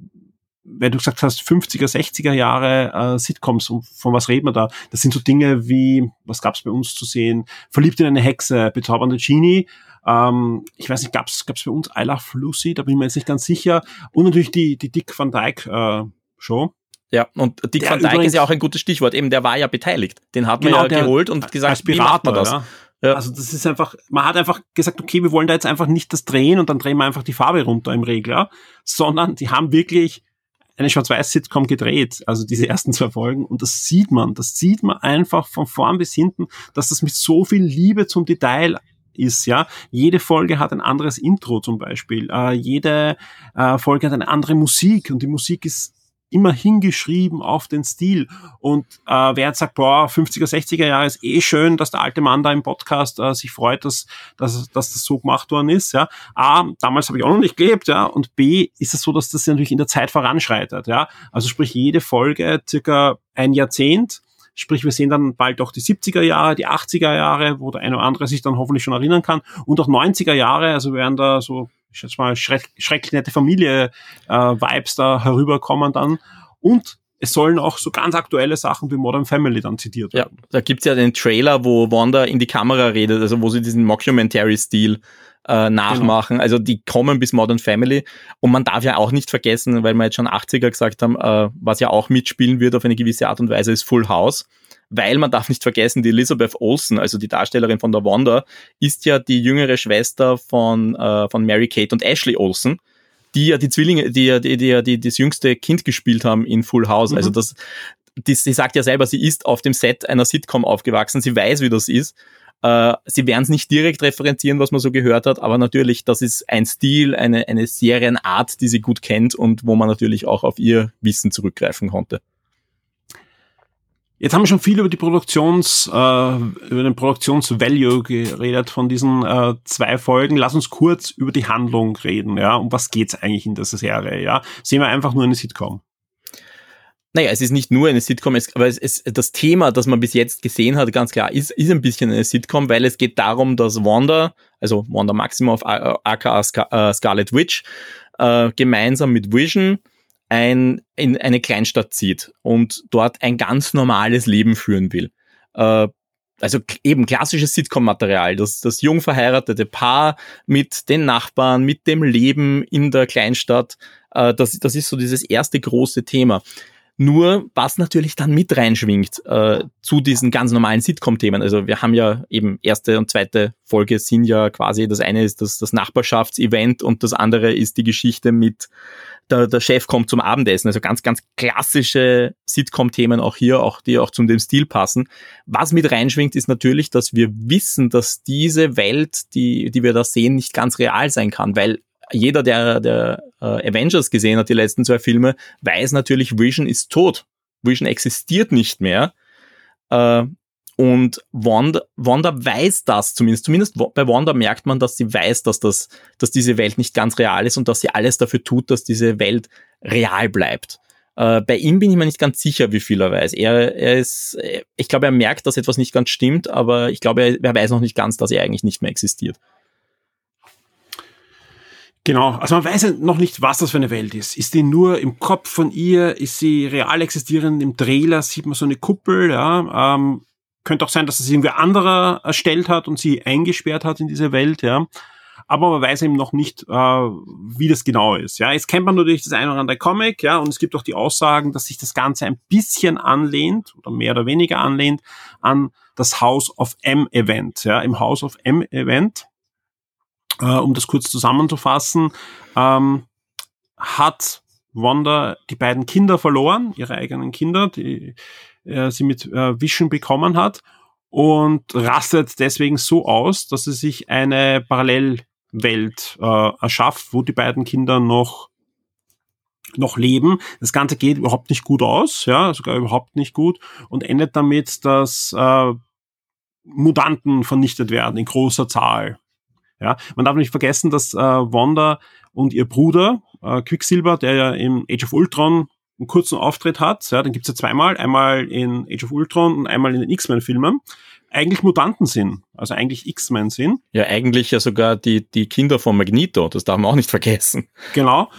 [SPEAKER 1] wenn du gesagt hast, 50er, 60er Jahre äh, Sitcoms, um, von was reden wir da? Das sind so Dinge wie, was gab's bei uns zu sehen? Verliebt in eine Hexe, bezaubernde Genie. Ähm, ich weiß nicht, gab's gab's bei uns I Love Lucy? Da bin ich mir jetzt nicht ganz sicher. Und natürlich die, die Dick Van Dyke äh, Show.
[SPEAKER 2] Ja, und Dick der Van Dyke ist ja auch ein gutes Stichwort. Eben, der war ja beteiligt. Den hat man genau, ja geholt und gesagt,
[SPEAKER 1] wie macht man das? Ja. Ja. Also das ist einfach, man hat einfach gesagt, okay, wir wollen da jetzt einfach nicht das drehen und dann drehen wir einfach die Farbe runter im Regler, sondern die haben wirklich eine Schwarz-Weiß-Sitcom gedreht, also diese ersten zwei Folgen. Und das sieht man, das sieht man einfach von vorn bis hinten, dass das mit so viel Liebe zum Detail ist, ja. Jede Folge hat ein anderes Intro zum Beispiel. Äh, jede äh, Folge hat eine andere Musik und die Musik ist immer hingeschrieben auf den Stil. Und äh, wer jetzt sagt, boah, 50er, 60er Jahre ist eh schön, dass der alte Mann da im Podcast äh, sich freut, dass, dass, dass das so gemacht worden ist. Ja. A, damals habe ich auch noch nicht gelebt, ja. Und B, ist es so, dass das natürlich in der Zeit voranschreitet. Ja. Also sprich, jede Folge circa ein Jahrzehnt. Sprich, wir sehen dann bald auch die 70er Jahre, die 80er Jahre, wo der eine oder andere sich dann hoffentlich schon erinnern kann. Und auch 90er Jahre, also werden da so ich schätze mal, schreck, schrecklich nette Familie-Vibes äh, da herüberkommen dann. Und es sollen auch so ganz aktuelle Sachen wie Modern Family dann zitiert werden.
[SPEAKER 2] Ja, da gibt's ja den Trailer, wo Wanda in die Kamera redet, also wo sie diesen Mockumentary-Stil äh, nachmachen. Genau. Also die kommen bis Modern Family. Und man darf ja auch nicht vergessen, weil wir jetzt schon 80er gesagt haben, äh, was ja auch mitspielen wird auf eine gewisse Art und Weise, ist Full House weil man darf nicht vergessen, die Elizabeth Olsen, also die Darstellerin von der Wanda, ist ja die jüngere Schwester von, äh, von Mary Kate und Ashley Olsen, die ja die Zwillinge, die ja die, die, die, das jüngste Kind gespielt haben in Full House. Also mhm. Also das, die, sie sagt ja selber, sie ist auf dem Set einer Sitcom aufgewachsen, sie weiß, wie das ist. Uh, sie werden es nicht direkt referenzieren, was man so gehört hat, aber natürlich, das ist ein Stil, eine, eine Serienart, die sie gut kennt und wo man natürlich auch auf ihr Wissen zurückgreifen konnte.
[SPEAKER 1] Jetzt haben wir schon viel über die Produktions, äh, über den Produktionsvalue geredet von diesen äh, zwei Folgen. Lass uns kurz über die Handlung reden, ja. Um was geht's eigentlich in dieser Serie, ja? Sehen wir einfach nur eine Sitcom?
[SPEAKER 2] naja, es ist nicht nur eine Sitcom, es, aber es, es, das Thema, das man bis jetzt gesehen hat, ganz klar, ist, ist ein bisschen eine Sitcom, weil es geht darum, dass Wanda, also Wanda Maximoff, aka äh, Scarlet Witch, äh, gemeinsam mit Vision ein, in eine Kleinstadt zieht und dort ein ganz normales Leben führen will. Äh, also eben klassisches Sitcom-Material, das, das jung verheiratete Paar mit den Nachbarn, mit dem Leben in der Kleinstadt, äh, das, das ist so dieses erste große Thema. Nur was natürlich dann mit reinschwingt äh, zu diesen ganz normalen Sitcom-Themen. Also wir haben ja eben erste und zweite Folge sind ja quasi, das eine ist das, das Nachbarschaftsevent und das andere ist die Geschichte mit der, der Chef kommt zum Abendessen. Also ganz, ganz klassische Sitcom-Themen auch hier, auch die auch zu dem Stil passen. Was mit reinschwingt, ist natürlich, dass wir wissen, dass diese Welt, die, die wir da sehen, nicht ganz real sein kann, weil jeder, der, der äh, Avengers gesehen hat, die letzten zwei Filme, weiß natürlich, Vision ist tot. Vision existiert nicht mehr. Äh, und Wanda, Wanda weiß das zumindest. Zumindest bei Wanda merkt man, dass sie weiß, dass, das, dass diese Welt nicht ganz real ist und dass sie alles dafür tut, dass diese Welt real bleibt. Äh, bei ihm bin ich mir nicht ganz sicher, wie viel er weiß. Er, er ist, ich glaube, er merkt, dass etwas nicht ganz stimmt, aber ich glaube, er, er weiß noch nicht ganz, dass er eigentlich nicht mehr existiert.
[SPEAKER 1] Genau, also man weiß ja noch nicht, was das für eine Welt ist. Ist die nur im Kopf von ihr? Ist sie real existierend? Im Trailer sieht man so eine Kuppel, ja. Ähm, könnte auch sein, dass es irgendwer anderer erstellt hat und sie eingesperrt hat in diese Welt, ja. Aber man weiß eben noch nicht, äh, wie das genau ist. Ja, jetzt kennt man natürlich das eine oder andere Comic, ja, und es gibt auch die Aussagen, dass sich das Ganze ein bisschen anlehnt oder mehr oder weniger anlehnt an das House of M Event. Ja, im House of M Event äh, um das kurz zusammenzufassen, ähm, hat Wanda die beiden Kinder verloren, ihre eigenen Kinder, die äh, sie mit äh, Vision bekommen hat und rastet deswegen so aus, dass sie sich eine Parallelwelt äh, erschafft, wo die beiden Kinder noch noch leben. Das Ganze geht überhaupt nicht gut aus, ja, sogar überhaupt nicht gut und endet damit, dass äh, Mutanten vernichtet werden in großer Zahl. Ja, man darf nicht vergessen, dass äh, Wanda und ihr Bruder äh, Quicksilver, der ja im Age of Ultron einen kurzen Auftritt hat, ja, den gibt's ja zweimal, einmal in Age of Ultron und einmal in den X-Men-Filmen, eigentlich Mutanten sind, also eigentlich X-Men sind.
[SPEAKER 2] Ja, eigentlich ja sogar die, die Kinder von Magneto, das darf man auch nicht vergessen.
[SPEAKER 1] Genau.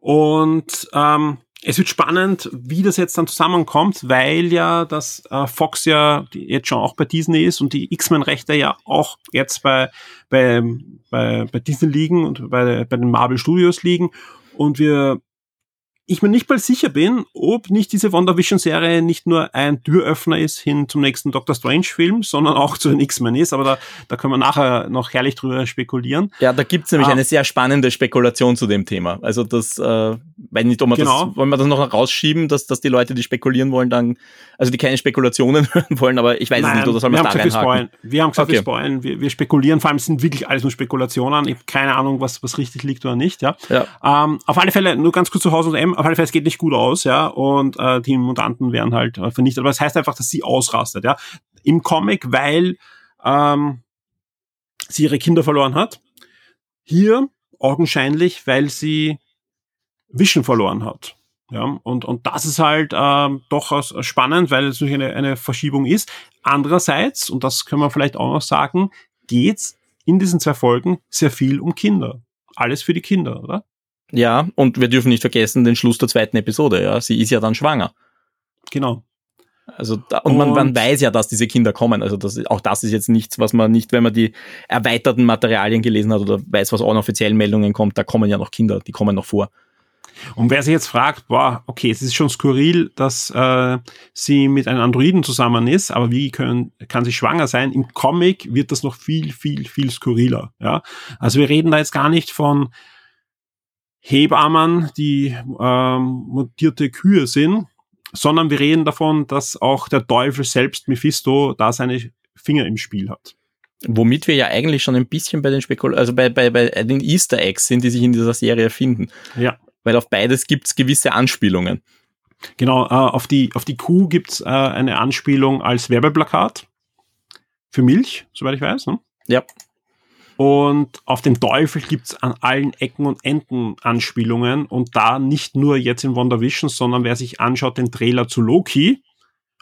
[SPEAKER 1] Und ähm, es wird spannend, wie das jetzt dann zusammenkommt, weil ja das äh, Fox ja jetzt schon auch bei Disney ist und die X-Men-Rechte ja auch jetzt bei, bei, bei, bei Disney liegen und bei, bei den Marvel Studios liegen. Und wir ich mir nicht mal sicher bin, ob nicht diese WandaVision-Serie nicht nur ein Türöffner ist hin zum nächsten Doctor Strange-Film, sondern auch zu den X-Men ist. Aber da, da können wir nachher noch herrlich drüber spekulieren.
[SPEAKER 2] Ja, da gibt's nämlich ah. eine sehr spannende Spekulation zu dem Thema. Also das, äh, weiß nicht, ob wir genau. das, wollen wir das noch rausschieben, dass, dass die Leute, die spekulieren wollen, dann, also die keine Spekulationen hören wollen, aber ich weiß Nein, es nicht, oder soll man da
[SPEAKER 1] reinhaken? Wir, wir haben gesagt, okay. wir spoilen, wir, wir spekulieren, vor allem sind wirklich alles nur Spekulationen. Ich habe keine Ahnung, was, was richtig liegt oder nicht. Ja. ja. Ähm, auf alle Fälle, nur ganz kurz zu Hause und M, auf alle Fälle, es geht nicht gut aus, ja, und äh, die Mutanten werden halt äh, vernichtet. Aber das heißt einfach, dass sie ausrastet, ja. Im Comic, weil ähm, sie ihre Kinder verloren hat. Hier augenscheinlich, weil sie Vision verloren hat. Ja, und, und das ist halt ähm, durchaus spannend, weil es natürlich eine, eine Verschiebung ist. Andererseits, und das können wir vielleicht auch noch sagen, geht's in diesen zwei Folgen sehr viel um Kinder. Alles für die Kinder, oder?
[SPEAKER 2] Ja, und wir dürfen nicht vergessen den Schluss der zweiten Episode, ja. Sie ist ja dann schwanger.
[SPEAKER 1] Genau.
[SPEAKER 2] Also da, und, und man, man weiß ja, dass diese Kinder kommen. Also das, auch das ist jetzt nichts, was man nicht, wenn man die erweiterten Materialien gelesen hat oder weiß, was auch in offiziellen Meldungen kommt, da kommen ja noch Kinder, die kommen noch vor.
[SPEAKER 1] Und wer sich jetzt fragt, boah, okay, es ist schon skurril, dass äh, sie mit einem Androiden zusammen ist, aber wie können, kann sie schwanger sein? Im Comic wird das noch viel, viel, viel skurriler. Ja, also wir reden da jetzt gar nicht von Hebammen, die ähm, mutierte Kühe sind, sondern wir reden davon, dass auch der Teufel selbst, Mephisto, da seine Finger im Spiel hat.
[SPEAKER 2] Womit wir ja eigentlich schon ein bisschen bei den Spekul also bei, bei, bei den Easter Eggs sind, die sich in dieser Serie finden.
[SPEAKER 1] Ja.
[SPEAKER 2] Weil auf beides gibt's gewisse Anspielungen.
[SPEAKER 1] Genau, äh, auf, die, auf die Kuh gibt's äh, eine Anspielung als Werbeplakat für Milch, soweit ich weiß. Ne?
[SPEAKER 2] Ja.
[SPEAKER 1] Und auf den Teufel gibt's an allen Ecken und Enden Anspielungen und da nicht nur jetzt in WandaVision, sondern wer sich anschaut den Trailer zu Loki,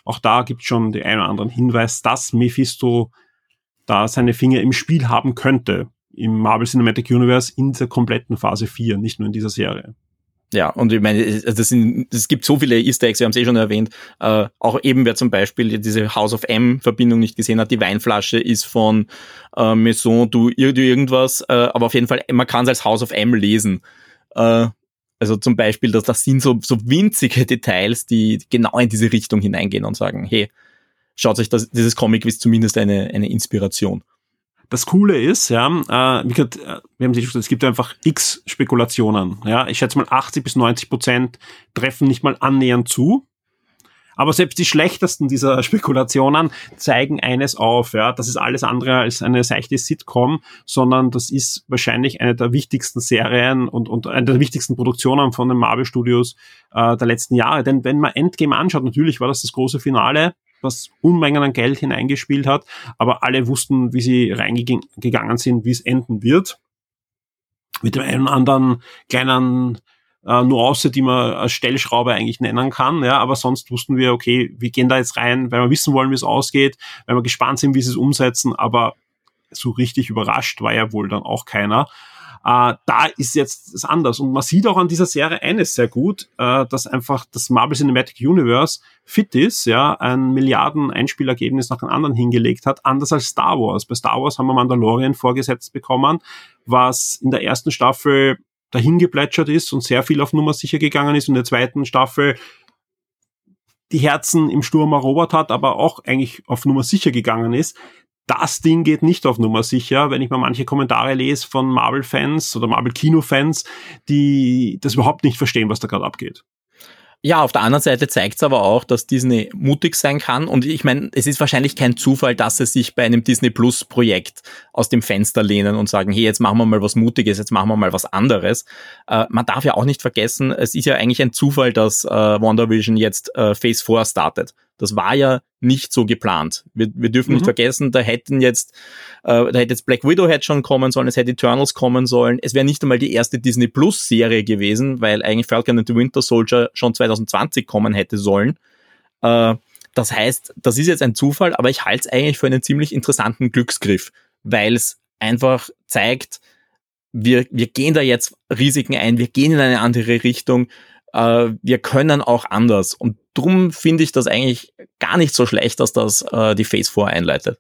[SPEAKER 1] auch da gibt's schon den einen oder anderen Hinweis, dass Mephisto da seine Finger im Spiel haben könnte im Marvel Cinematic Universe in der kompletten Phase 4, nicht nur in dieser Serie.
[SPEAKER 2] Ja, und ich meine, es, sind, es gibt so viele Easter Eggs, wir haben es eh schon erwähnt. Äh, auch eben, wer zum Beispiel diese House of M-Verbindung nicht gesehen hat, die Weinflasche ist von äh, Maison du, irgendwas, äh, aber auf jeden Fall, man kann es als House of M lesen. Äh, also zum Beispiel, dass das sind so, so winzige Details, die genau in diese Richtung hineingehen und sagen, hey, schaut euch das, dieses Comic ist zumindest eine, eine Inspiration.
[SPEAKER 1] Das Coole ist, ja, äh, wie gesagt, äh, wir haben es gibt einfach x Spekulationen. Ja, ich schätze mal 80 bis 90 Prozent treffen nicht mal annähernd zu. Aber selbst die schlechtesten dieser Spekulationen zeigen eines auf, ja, das ist alles andere als eine seichte Sitcom, sondern das ist wahrscheinlich eine der wichtigsten Serien und, und eine der wichtigsten Produktionen von den Marvel Studios äh, der letzten Jahre. Denn wenn man Endgame anschaut, natürlich war das das große Finale, was Unmengen an Geld hineingespielt hat, aber alle wussten, wie sie reingegangen sind, wie es enden wird. Mit dem einen anderen kleinen äh, Nuance, die man als Stellschraube eigentlich nennen kann, ja, aber sonst wussten wir, okay, wir gehen da jetzt rein, weil wir wissen wollen, wie es ausgeht, weil wir gespannt sind, wie sie es umsetzen, aber so richtig überrascht war ja wohl dann auch keiner. Äh, da ist jetzt es anders. Und man sieht auch an dieser Serie eines sehr gut, äh, dass einfach das Marvel Cinematic Universe fit ist, ja, ein Milliarden Einspielergebnis nach dem anderen hingelegt hat, anders als Star Wars. Bei Star Wars haben wir Mandalorian vorgesetzt bekommen, was in der ersten Staffel dahin geplätschert ist und sehr viel auf Nummer sicher gegangen ist und in der zweiten Staffel die Herzen im Sturm erobert hat, aber auch eigentlich auf Nummer sicher gegangen ist das Ding geht nicht auf Nummer sicher, wenn ich mal manche Kommentare lese von Marvel-Fans oder Marvel-Kino-Fans, die das überhaupt nicht verstehen, was da gerade abgeht.
[SPEAKER 2] Ja, auf der anderen Seite zeigt es aber auch, dass Disney mutig sein kann. Und ich meine, es ist wahrscheinlich kein Zufall, dass sie sich bei einem Disney Plus Projekt aus dem Fenster lehnen und sagen, hey, jetzt machen wir mal was Mutiges, jetzt machen wir mal was anderes. Äh, man darf ja auch nicht vergessen, es ist ja eigentlich ein Zufall, dass äh, WandaVision jetzt äh, Phase 4 startet. Das war ja nicht so geplant. Wir, wir dürfen mhm. nicht vergessen, da hätten jetzt, äh, da hätte jetzt Black Widow hätte schon kommen sollen, es hätte Eternals kommen sollen. Es wäre nicht einmal die erste Disney Plus Serie gewesen, weil eigentlich Falcon and the Winter Soldier schon 2020 kommen hätte sollen. Äh, das heißt, das ist jetzt ein Zufall, aber ich halte es eigentlich für einen ziemlich interessanten Glücksgriff, weil es einfach zeigt, wir, wir gehen da jetzt Risiken ein, wir gehen in eine andere Richtung, äh, wir können auch anders. Und drum finde ich das eigentlich gar nicht so schlecht, dass das äh, die Phase 4 einleitet.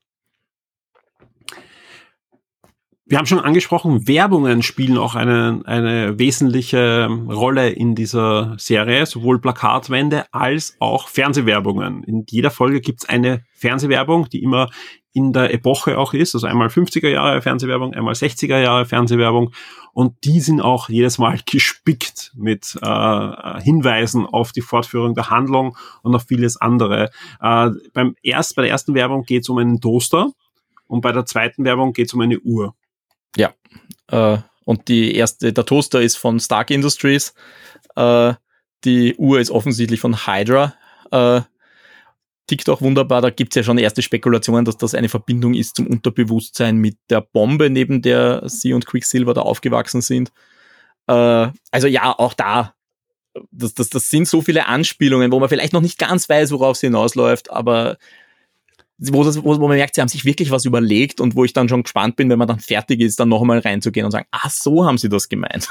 [SPEAKER 1] Wir haben schon angesprochen, Werbungen spielen auch eine, eine wesentliche Rolle in dieser Serie, sowohl Plakatwände als auch Fernsehwerbungen. In jeder Folge gibt es eine Fernsehwerbung, die immer in der Epoche auch ist, also einmal 50er Jahre Fernsehwerbung, einmal 60er Jahre Fernsehwerbung und die sind auch jedes Mal gespickt mit äh, Hinweisen auf die Fortführung der Handlung und auf vieles andere. Äh, beim erst, bei der ersten Werbung geht es um einen Toaster und bei der zweiten Werbung geht es um eine Uhr.
[SPEAKER 2] Ja, äh, und die erste, der Toaster ist von Stark Industries, äh, die Uhr ist offensichtlich von Hydra. Tickt auch wunderbar. Da gibt's ja schon erste Spekulationen, dass das eine Verbindung ist zum Unterbewusstsein mit der Bombe, neben der sie und Quicksilver da aufgewachsen sind. Äh, also ja, auch da. Das, das, das sind so viele Anspielungen, wo man vielleicht noch nicht ganz weiß, worauf es hinausläuft, aber wo, das, wo, wo man merkt, sie haben sich wirklich was überlegt und wo ich dann schon gespannt bin, wenn man dann fertig ist, dann noch einmal reinzugehen und sagen, ah, so haben sie das gemeint.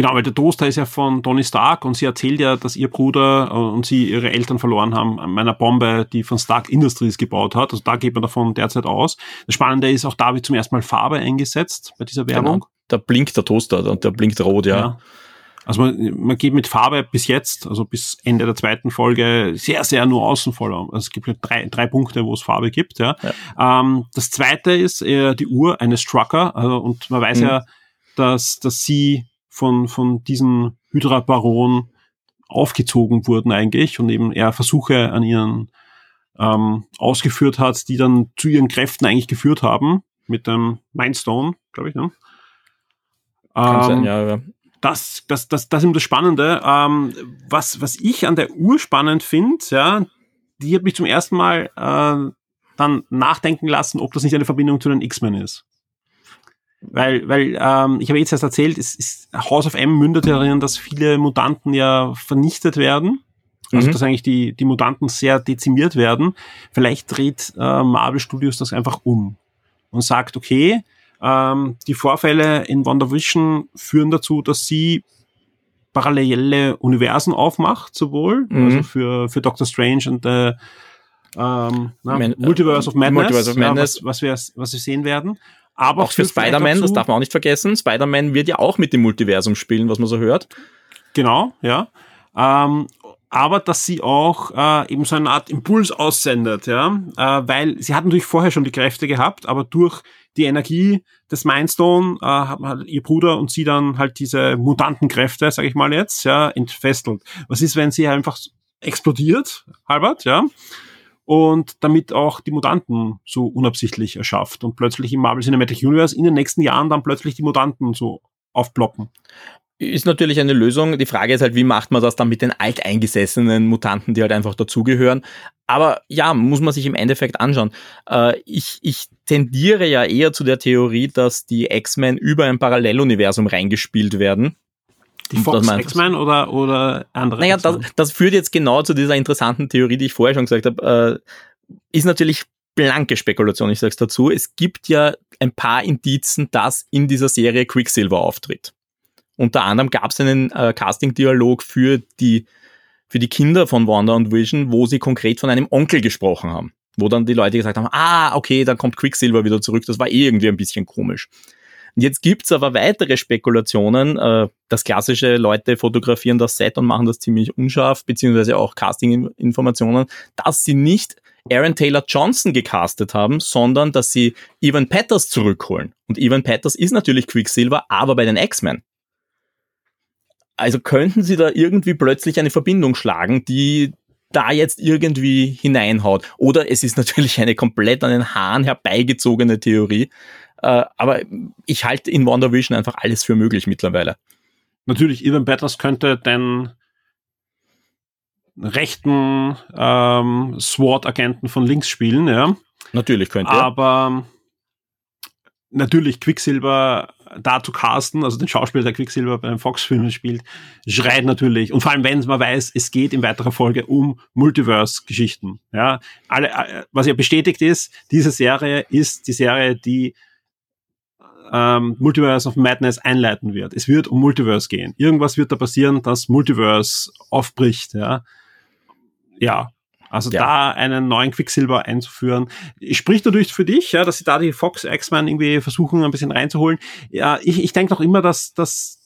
[SPEAKER 1] Genau, weil der Toaster ist ja von Tony Stark und sie erzählt ja, dass ihr Bruder äh, und sie ihre Eltern verloren haben an einer Bombe, die von Stark Industries gebaut hat. Also da geht man davon derzeit aus. Das Spannende ist, auch da wird zum ersten Mal Farbe eingesetzt bei dieser Werbung. Genau.
[SPEAKER 2] Da blinkt der Toaster und der blinkt rot, ja. ja.
[SPEAKER 1] Also man, man geht mit Farbe bis jetzt, also bis Ende der zweiten Folge, sehr, sehr nur außenvoll. Also es gibt drei, drei Punkte, wo es Farbe gibt. Ja. ja. Ähm, das zweite ist äh, die Uhr eines Trucker. Also, und man weiß mhm. ja, dass, dass sie von, von diesen Hydra-Baron aufgezogen wurden eigentlich und eben er Versuche an ihren ähm, ausgeführt hat, die dann zu ihren Kräften eigentlich geführt haben mit dem Mindstone, glaube ich. Ne?
[SPEAKER 2] Kann ähm, sein, ja, ja.
[SPEAKER 1] Das, das, das, das ist eben das Spannende. Ähm, was, was ich an der Uhr spannend finde, ja, die hat mich zum ersten Mal äh, dann nachdenken lassen, ob das nicht eine Verbindung zu den X-Men ist. Weil, weil ähm, ich habe jetzt erst erzählt, es ist, House of M mündet darin, dass viele Mutanten ja vernichtet werden. Also mhm. dass eigentlich die, die Mutanten sehr dezimiert werden. Vielleicht dreht äh, Marvel Studios das einfach um und sagt, okay, ähm, die Vorfälle in WandaVision führen dazu, dass sie parallele Universen aufmacht, sowohl mhm. also für, für Doctor Strange und äh, ähm, na, Man, Multiverse of Madness, Multiverse of Madness. Ja, was, was, wir, was wir sehen werden.
[SPEAKER 2] Aber auch für Spider-Man, das darf man auch nicht vergessen. Spider-Man wird ja auch mit dem Multiversum spielen, was man so hört.
[SPEAKER 1] Genau, ja. Ähm, aber dass sie auch äh, eben so eine Art Impuls aussendet, ja, äh, weil sie hat natürlich vorher schon die Kräfte gehabt, aber durch die Energie des Mindstone äh, hat, hat ihr Bruder und sie dann halt diese Mutantenkräfte, sage ich mal jetzt, ja, entfesselt. Was ist, wenn sie einfach explodiert, Halbert, ja? Und damit auch die Mutanten so unabsichtlich erschafft und plötzlich im Marvel Cinematic Universe in den nächsten Jahren dann plötzlich die Mutanten so aufploppen.
[SPEAKER 2] Ist natürlich eine Lösung. Die Frage ist halt, wie macht man das dann mit den alteingesessenen Mutanten, die halt einfach dazugehören. Aber ja, muss man sich im Endeffekt anschauen. Äh, ich, ich tendiere ja eher zu der Theorie, dass die X-Men über ein Paralleluniversum reingespielt werden.
[SPEAKER 1] Die Fox X-Men oder, oder andere?
[SPEAKER 2] Naja, das, das, führt jetzt genau zu dieser interessanten Theorie, die ich vorher schon gesagt habe. Äh, ist natürlich blanke Spekulation, ich sage es dazu. Es gibt ja ein paar Indizen, dass in dieser Serie Quicksilver auftritt. Unter anderem gab es einen äh, Casting-Dialog für die, für die Kinder von Wanda und Vision, wo sie konkret von einem Onkel gesprochen haben. Wo dann die Leute gesagt haben, ah, okay, dann kommt Quicksilver wieder zurück. Das war eh irgendwie ein bisschen komisch. Jetzt gibt's aber weitere Spekulationen. Äh, das klassische Leute fotografieren das Set und machen das ziemlich unscharf, beziehungsweise auch Casting-Informationen, dass sie nicht Aaron Taylor Johnson gecastet haben, sondern dass sie Evan Peters zurückholen. Und Evan Peters ist natürlich Quicksilver, aber bei den X-Men. Also könnten sie da irgendwie plötzlich eine Verbindung schlagen, die da jetzt irgendwie hineinhaut. Oder es ist natürlich eine komplett an den Haaren herbeigezogene Theorie. Äh, aber ich halte in WandaVision einfach alles für möglich mittlerweile.
[SPEAKER 1] Natürlich, Evan Peters könnte den rechten ähm, SWAT-Agenten von links spielen, ja.
[SPEAKER 2] Natürlich könnte
[SPEAKER 1] er. Aber natürlich Quicksilver da zu casten, also den Schauspieler, der Quicksilver bei den Fox-Filmen spielt, schreit natürlich. Und vor allem, wenn man weiß, es geht in weiterer Folge um Multiverse-Geschichten. Ja, alle, äh, was ja bestätigt ist, diese Serie ist die Serie, die ähm, Multiverse of Madness einleiten wird. Es wird um Multiverse gehen. Irgendwas wird da passieren, dass Multiverse aufbricht, ja. Ja. Also ja. da einen neuen Quicksilver einzuführen, spricht natürlich für dich, ja, dass sie da die Fox X-Men irgendwie versuchen, ein bisschen reinzuholen. Ja, ich, ich denke noch immer, dass, dass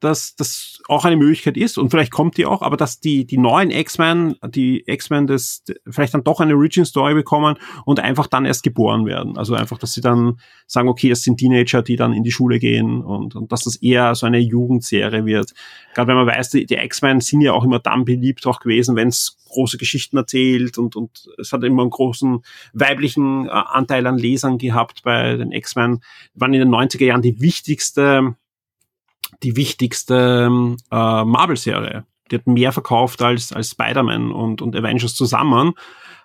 [SPEAKER 1] dass das auch eine Möglichkeit ist und vielleicht kommt die auch, aber dass die, die neuen X-Men, die X-Men das vielleicht dann doch eine Origin Story bekommen und einfach dann erst geboren werden. Also einfach, dass sie dann sagen, okay, das sind Teenager, die dann in die Schule gehen und, und dass das eher so eine Jugendserie wird. Gerade wenn man weiß, die, die X-Men sind ja auch immer dann beliebt auch gewesen, wenn es große Geschichten erzählt und, und es hat immer einen großen weiblichen äh, Anteil an Lesern gehabt bei den X-Men. Waren in den 90er Jahren die wichtigste die wichtigste äh, Marvel-Serie. Die hat mehr verkauft als, als Spider-Man und, und Avengers zusammen,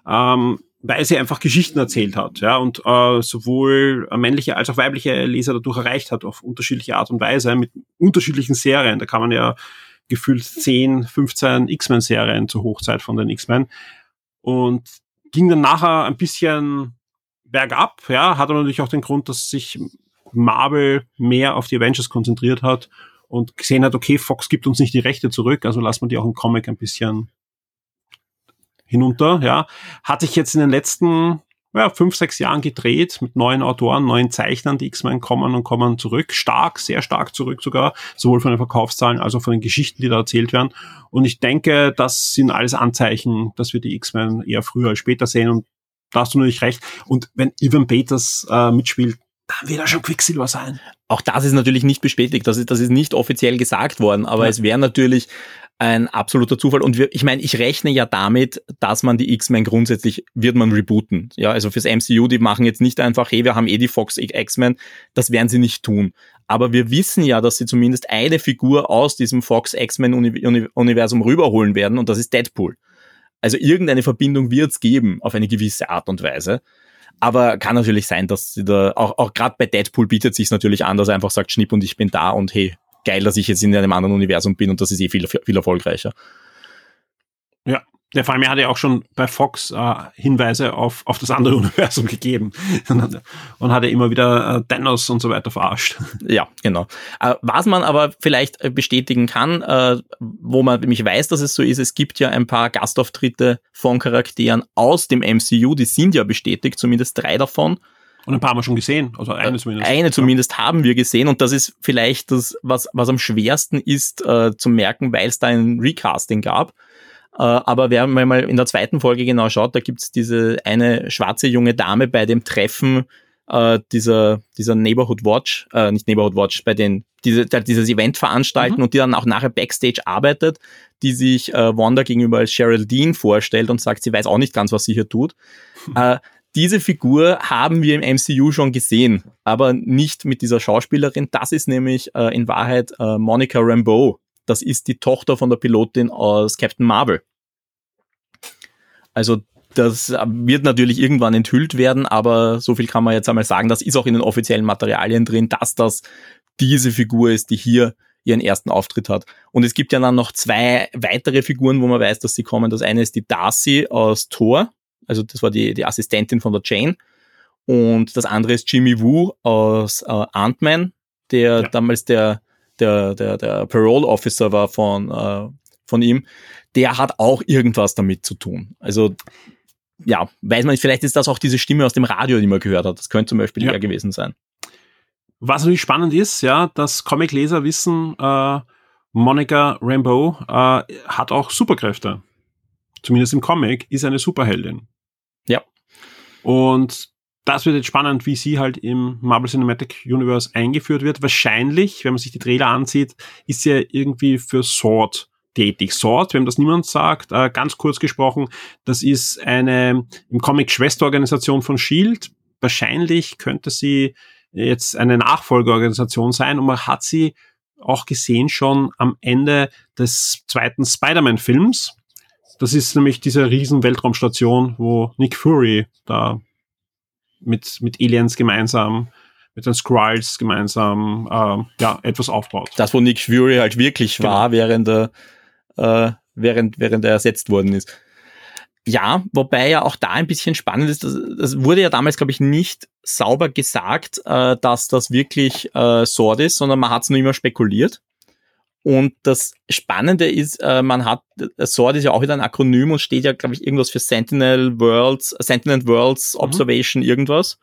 [SPEAKER 1] ähm, weil sie einfach Geschichten erzählt hat, ja, und äh, sowohl männliche als auch weibliche Leser dadurch erreicht hat, auf unterschiedliche Art und Weise, mit unterschiedlichen Serien. Da kann man ja gefühlt 10, 15 X-Men-Serien zur Hochzeit von den X-Men. Und ging dann nachher ein bisschen bergab, ja, hat aber natürlich auch den Grund, dass sich Marvel mehr auf die Avengers konzentriert hat und gesehen hat, okay, Fox gibt uns nicht die Rechte zurück, also lassen wir die auch im Comic ein bisschen hinunter, ja. Hat sich jetzt in den letzten ja, fünf, sechs Jahren gedreht mit neuen Autoren, neuen Zeichnern, die X-Men kommen und kommen zurück. Stark, sehr stark zurück sogar, sowohl von den Verkaufszahlen als auch von den Geschichten, die da erzählt werden. Und ich denke, das sind alles Anzeichen, dass wir die X-Men eher früher als später sehen und da hast du natürlich recht. Und wenn Ivan Peters äh, mitspielt, dann wird er schon Quicksilver sein.
[SPEAKER 2] Auch das ist natürlich nicht bestätigt, das ist, das ist nicht offiziell gesagt worden, aber ja. es wäre natürlich ein absoluter Zufall. Und wir, ich meine, ich rechne ja damit, dass man die X-Men grundsätzlich wird man rebooten. Ja, also fürs MCU, die machen jetzt nicht einfach, hey, wir haben eh die Fox X-Men, das werden sie nicht tun. Aber wir wissen ja, dass sie zumindest eine Figur aus diesem Fox X-Men Universum rüberholen werden und das ist Deadpool. Also irgendeine Verbindung wird es geben auf eine gewisse Art und Weise. Aber kann natürlich sein, dass sie da, auch, auch gerade bei Deadpool bietet sich natürlich an, dass er einfach sagt, Schnipp und ich bin da und hey, geil, dass ich jetzt in einem anderen Universum bin und das ist eh viel, viel erfolgreicher.
[SPEAKER 1] Ja, der vor allem er hat ja auch schon bei Fox äh, Hinweise auf, auf das andere Universum gegeben und hat ja immer wieder äh, Thanos und so weiter verarscht.
[SPEAKER 2] Ja, genau. Äh, was man aber vielleicht äh, bestätigen kann, äh, wo man nämlich weiß, dass es so ist, es gibt ja ein paar Gastauftritte von Charakteren aus dem MCU, die sind ja bestätigt, zumindest drei davon.
[SPEAKER 1] Und ein paar haben wir schon gesehen, also eine zumindest.
[SPEAKER 2] Eine zumindest ja. haben wir gesehen und das ist vielleicht das, was, was am schwersten ist äh, zu merken, weil es da ein Recasting gab. Äh, aber wer mal in der zweiten Folge genau schaut, da gibt's diese eine schwarze junge Dame bei dem Treffen äh, dieser, dieser Neighborhood Watch, äh, nicht Neighborhood Watch, bei den, diese, dieses Event veranstalten mhm. und die dann auch nachher Backstage arbeitet, die sich äh, Wanda gegenüber als Cheryl Dean vorstellt und sagt, sie weiß auch nicht ganz, was sie hier tut. Mhm. Äh, diese Figur haben wir im MCU schon gesehen, aber nicht mit dieser Schauspielerin. Das ist nämlich äh, in Wahrheit äh, Monica Rambeau, das ist die Tochter von der Pilotin aus Captain Marvel. Also das wird natürlich irgendwann enthüllt werden, aber so viel kann man jetzt einmal sagen, das ist auch in den offiziellen Materialien drin, dass das diese Figur ist, die hier ihren ersten Auftritt hat. Und es gibt ja dann noch zwei weitere Figuren, wo man weiß, dass sie kommen. Das eine ist die Darcy aus Thor, also das war die, die Assistentin von der Jane. Und das andere ist Jimmy Woo aus äh, Ant-Man, der ja. damals der der, der, der Parole Officer war von, äh, von ihm, der hat auch irgendwas damit zu tun. Also ja, weiß man nicht, vielleicht ist das auch diese Stimme aus dem Radio, die man gehört hat. Das könnte zum Beispiel ja. er gewesen sein.
[SPEAKER 1] Was natürlich spannend ist, ja, dass Comic-Leser wissen, äh, Monica Rambeau äh, hat auch Superkräfte. Zumindest im Comic ist eine Superheldin.
[SPEAKER 2] Ja.
[SPEAKER 1] Und das wird jetzt spannend, wie sie halt im Marvel Cinematic Universe eingeführt wird. Wahrscheinlich, wenn man sich die Trailer ansieht, ist sie ja irgendwie für Sword tätig. Sword, wenn das niemand sagt, äh, ganz kurz gesprochen, das ist eine im Comic Schwesterorganisation von Shield. Wahrscheinlich könnte sie jetzt eine Nachfolgeorganisation sein und man hat sie auch gesehen schon am Ende des zweiten Spider-Man-Films. Das ist nämlich diese riesen Weltraumstation, wo Nick Fury da mit, mit Aliens gemeinsam, mit den Skrulls gemeinsam äh, ja, etwas aufbaut.
[SPEAKER 2] Das, wo Nick Fury halt wirklich genau. war, während er, äh, während, während er ersetzt worden ist. Ja, wobei ja auch da ein bisschen spannend ist, das, wurde ja damals, glaube ich, nicht sauber gesagt, äh, dass das wirklich äh, Sword ist, sondern man hat es nur immer spekuliert. Und das Spannende ist, äh, man hat, äh, SWORD ist ja auch wieder ein Akronym und steht ja, glaube ich, irgendwas für Sentinel Worlds, Sentinel Worlds mhm. Observation mhm. irgendwas.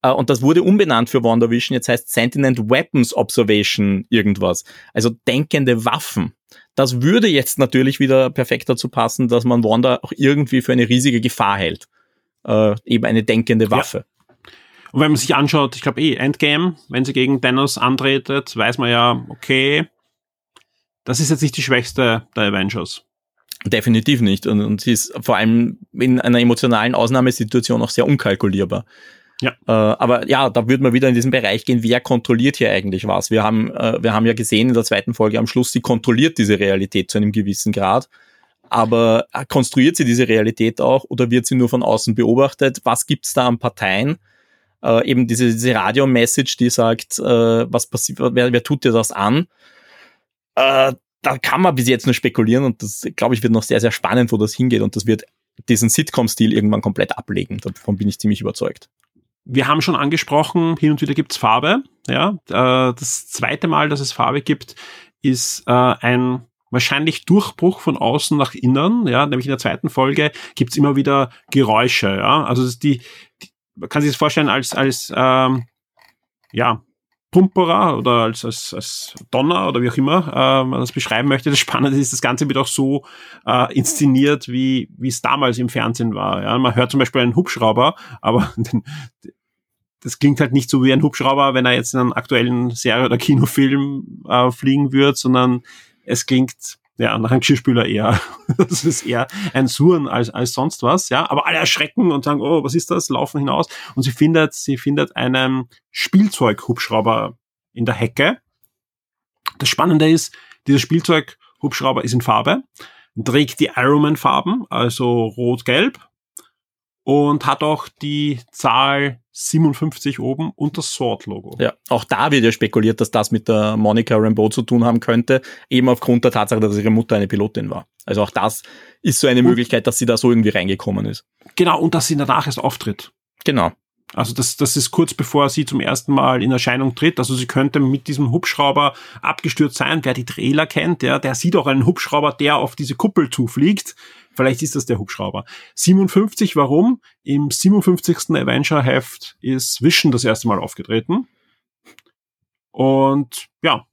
[SPEAKER 2] Äh, und das wurde umbenannt für WandaVision, jetzt heißt Sentinel Weapons Observation irgendwas. Also denkende Waffen. Das würde jetzt natürlich wieder perfekt dazu passen, dass man Wanda auch irgendwie für eine riesige Gefahr hält. Äh, eben eine denkende Waffe.
[SPEAKER 1] Ja. Und wenn man sich anschaut, ich glaube eh, Endgame, wenn sie gegen Thanos antretet, weiß man ja, okay, das ist jetzt nicht die schwächste der Avengers.
[SPEAKER 2] Definitiv nicht. Und, und sie ist vor allem in einer emotionalen Ausnahmesituation auch sehr unkalkulierbar. Ja. Äh, aber ja, da würde man wieder in diesen Bereich gehen, wer kontrolliert hier eigentlich was? Wir haben, äh, wir haben ja gesehen in der zweiten Folge am Schluss, sie kontrolliert diese Realität zu einem gewissen Grad. Aber äh, konstruiert sie diese Realität auch oder wird sie nur von außen beobachtet? Was gibt's da an Parteien? Äh, eben diese, diese Radio-Message, die sagt, äh, was passiert, wer, wer tut dir das an? Äh, da kann man bis jetzt nur spekulieren und das, glaube ich, wird noch sehr, sehr spannend, wo das hingeht und das wird diesen Sitcom-Stil irgendwann komplett ablegen. Davon bin ich ziemlich überzeugt.
[SPEAKER 1] Wir haben schon angesprochen, hin und wieder gibt's Farbe. Ja, äh, das zweite Mal, dass es Farbe gibt, ist äh, ein wahrscheinlich Durchbruch von außen nach innen. Ja, nämlich in der zweiten Folge gibt's immer wieder Geräusche. Ja, also die, die man kann sich das vorstellen als als ähm, ja Pumperer oder als, als, als Donner oder wie auch immer äh, man das beschreiben möchte. Das Spannende ist, das Ganze wird auch so äh, inszeniert, wie wie es damals im Fernsehen war. Ja? Man hört zum Beispiel einen Hubschrauber, aber den, das klingt halt nicht so wie ein Hubschrauber, wenn er jetzt in einem aktuellen Serie- oder Kinofilm äh, fliegen würde, sondern es klingt nach einem Geschirrspüler eher. das ist eher ein Surren als, als sonst was, ja. Aber alle erschrecken und sagen, oh, was ist das? Laufen hinaus. Und sie findet, sie findet einen Spielzeughubschrauber in der Hecke. Das Spannende ist, dieser Spielzeughubschrauber ist in Farbe. trägt die Ironman-Farben, also rot-gelb, und hat auch die Zahl 57 oben und das Sword-Logo.
[SPEAKER 2] Ja, auch da wird ja spekuliert, dass das mit der Monica Rambeau zu tun haben könnte, eben aufgrund der Tatsache, dass ihre Mutter eine Pilotin war. Also auch das ist so eine und, Möglichkeit, dass sie da so irgendwie reingekommen ist.
[SPEAKER 1] Genau, und dass sie danach erst auftritt.
[SPEAKER 2] Genau.
[SPEAKER 1] Also das, das ist kurz bevor sie zum ersten Mal in Erscheinung tritt. Also sie könnte mit diesem Hubschrauber abgestürzt sein. Wer die Trailer kennt, der, der sieht auch einen Hubschrauber, der auf diese Kuppel zufliegt. Vielleicht ist das der Hubschrauber. 57, warum? Im 57. Avenger-Heft ist Vision das erste Mal aufgetreten. Und ja,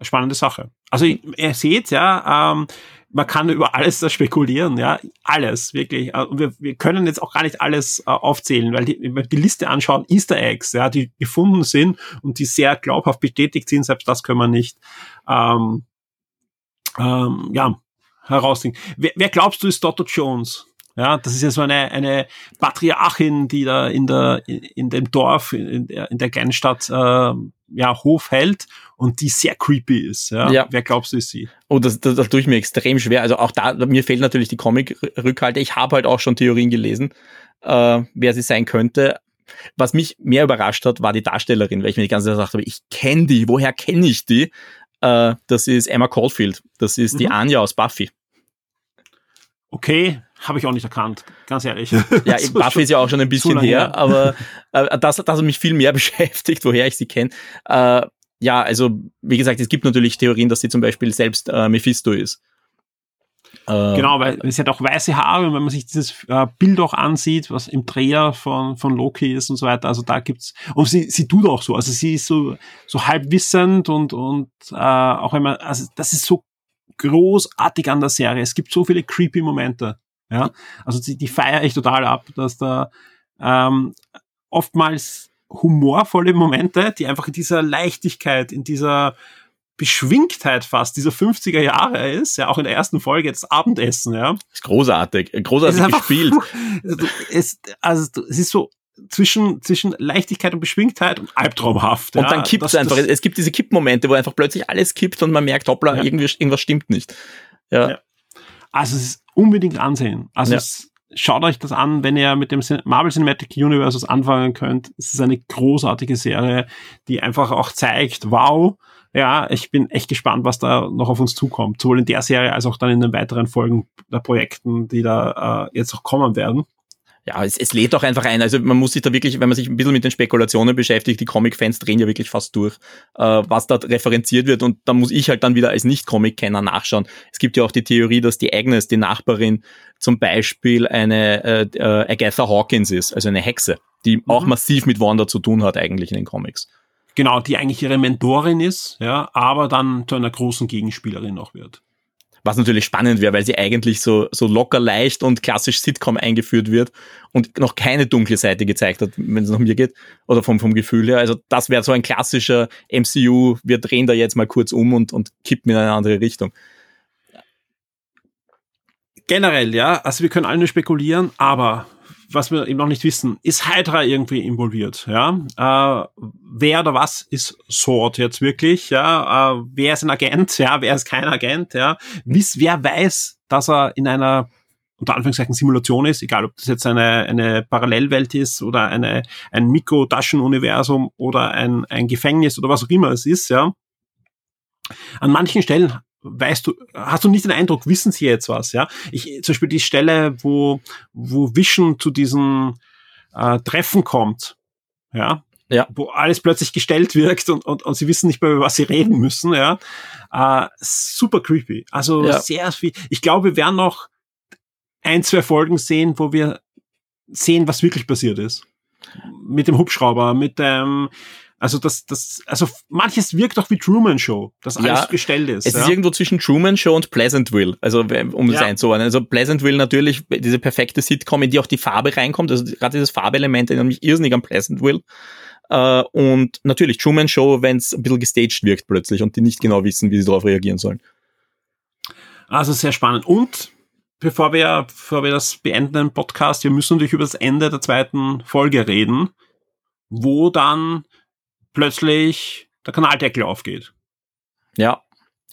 [SPEAKER 1] spannende Sache. Also ihr seht ja, ähm, man kann über alles da spekulieren, ja, alles wirklich. Äh, und wir, wir können jetzt auch gar nicht alles äh, aufzählen, weil die, wenn die Liste anschauen, Easter Eggs, ja, die gefunden sind und die sehr glaubhaft bestätigt sind, selbst das können wir nicht, ähm, ähm, ja, herausziehen. Wer, wer glaubst du ist Dr. Jones? Ja, das ist ja so eine, eine Patriarchin, die da in der, in dem Dorf, in der, in der kleinen Stadt, äh, ja, Hof hält und die sehr creepy ist. Ja? ja. Wer glaubst du ist sie?
[SPEAKER 2] Oh, das, das, das tue ich mir extrem schwer. Also auch da, mir fehlt natürlich die Comic-Rückhalte. Ich habe halt auch schon Theorien gelesen, äh, wer sie sein könnte. Was mich mehr überrascht hat, war die Darstellerin, weil ich mir die ganze Zeit gesagt habe, ich kenne die, woher kenne ich die? Äh, das ist Emma Caulfield. Das ist mhm. die Anja aus Buffy.
[SPEAKER 1] Okay, habe ich auch nicht erkannt, ganz ehrlich.
[SPEAKER 2] Ja, Buffy ist ja auch schon ein bisschen her, her, aber äh, das, das hat mich viel mehr beschäftigt, woher ich sie kenne. Äh, ja, also wie gesagt, es gibt natürlich Theorien, dass sie zum Beispiel selbst äh, Mephisto ist.
[SPEAKER 1] Äh, genau, weil sie hat auch weiße Haare und wenn man sich dieses äh, Bild auch ansieht, was im Dreher von, von Loki ist und so weiter, also da gibt's, und sie, sie tut auch so, also sie ist so, so halbwissend und, und äh, auch immer, also das ist so großartig an der Serie. Es gibt so viele creepy Momente. Ja, also die, die feiere ich total ab, dass da ähm, oftmals humorvolle Momente, die einfach in dieser Leichtigkeit, in dieser Beschwingtheit fast dieser 50er Jahre ist, ja, auch in der ersten Folge jetzt Abendessen, ja.
[SPEAKER 2] Ist großartig, großartig ist gespielt.
[SPEAKER 1] Es, also, es ist so zwischen, zwischen Leichtigkeit und Beschwingtheit und albtraumhaft.
[SPEAKER 2] Und ja. dann kippt es einfach. Das, es gibt diese Kippmomente, wo einfach plötzlich alles kippt und man merkt, hoppla, ja. irgendwie, irgendwas stimmt nicht. Ja. ja.
[SPEAKER 1] Also es ist unbedingt ansehen. Also ja. es, schaut euch das an, wenn ihr mit dem Marvel Cinematic Universe anfangen könnt. Es ist eine großartige Serie, die einfach auch zeigt, wow, ja, ich bin echt gespannt, was da noch auf uns zukommt. Sowohl in der Serie als auch dann in den weiteren Folgen der Projekten, die da äh, jetzt auch kommen werden
[SPEAKER 2] ja, es, es lädt auch einfach ein. Also man muss sich da wirklich, wenn man sich ein bisschen mit den Spekulationen beschäftigt, die Comic-Fans drehen ja wirklich fast durch, äh, was da referenziert wird. Und da muss ich halt dann wieder als Nicht-Comic-Kenner nachschauen. Es gibt ja auch die Theorie, dass die Agnes, die Nachbarin, zum Beispiel eine äh, äh, Agatha Hawkins ist, also eine Hexe, die mhm. auch massiv mit Wanda zu tun hat eigentlich in den Comics.
[SPEAKER 1] Genau, die eigentlich ihre Mentorin ist, ja, aber dann zu einer großen Gegenspielerin auch wird.
[SPEAKER 2] Was natürlich spannend wäre, weil sie eigentlich so, so locker leicht und klassisch Sitcom eingeführt wird und noch keine dunkle Seite gezeigt hat, wenn es nach mir geht, oder vom, vom Gefühl her. Also das wäre so ein klassischer MCU, wir drehen da jetzt mal kurz um und, und kippen in eine andere Richtung.
[SPEAKER 1] Generell, ja, also wir können alle nur spekulieren, aber was wir eben noch nicht wissen, ist Hydra irgendwie involviert, ja? Äh, wer oder was ist Sword jetzt wirklich, ja? Äh, wer ist ein Agent, ja? Wer ist kein Agent, ja? Wiss, wer weiß, dass er in einer unter Anführungszeichen Simulation ist, egal ob das jetzt eine, eine Parallelwelt ist oder eine, ein Mikro-Taschenuniversum oder ein, ein Gefängnis oder was auch immer es ist, ja. An manchen Stellen weißt du, hast du nicht den Eindruck, wissen sie jetzt was, ja? Ich, zum Beispiel die Stelle, wo, wo Vision zu diesem äh, Treffen kommt, ja, ja. wo alles plötzlich gestellt wirkt und, und, und sie wissen nicht mehr, über was sie reden müssen, ja. Äh, super creepy. Also ja. sehr viel. Ich glaube, wir werden noch ein, zwei Folgen sehen, wo wir sehen, was wirklich passiert ist. Mit dem Hubschrauber, mit dem, also das, das, also manches wirkt auch wie Truman Show, dass alles ja, gestellt ist.
[SPEAKER 2] Es
[SPEAKER 1] ja?
[SPEAKER 2] ist irgendwo zwischen Truman Show und Pleasantville, also um es ja. einzuordnen. Also Pleasantville natürlich diese perfekte Sitcom, in die auch die Farbe reinkommt. Also gerade dieses Farbelement erinnert mich irrsinnig an Pleasantville. Uh, und natürlich Truman Show, wenn es ein bisschen gestaged wirkt plötzlich und die nicht genau wissen, wie sie darauf reagieren sollen.
[SPEAKER 1] Also sehr spannend. Und bevor wir, bevor wir das beenden im Podcast, wir müssen natürlich über das Ende der zweiten Folge reden, wo dann plötzlich der Kanaldeckel aufgeht.
[SPEAKER 2] Ja.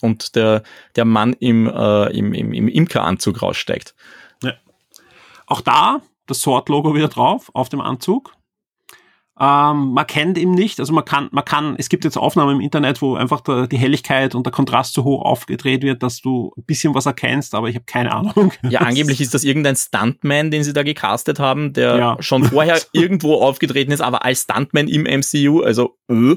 [SPEAKER 2] und der, der Mann im, äh, im, im, im Imkeranzug raussteigt. Ja.
[SPEAKER 1] Auch da das Sword-Logo wieder drauf auf dem Anzug. Ähm, man kennt ihn nicht, also man kann, man kann, es gibt jetzt Aufnahmen im Internet, wo einfach der, die Helligkeit und der Kontrast so hoch aufgedreht wird, dass du ein bisschen was erkennst, aber ich habe keine Ahnung.
[SPEAKER 2] Ja, angeblich ist das irgendein Stuntman, den sie da gecastet haben, der ja. schon vorher irgendwo aufgetreten ist, aber als Stuntman im MCU, also äh.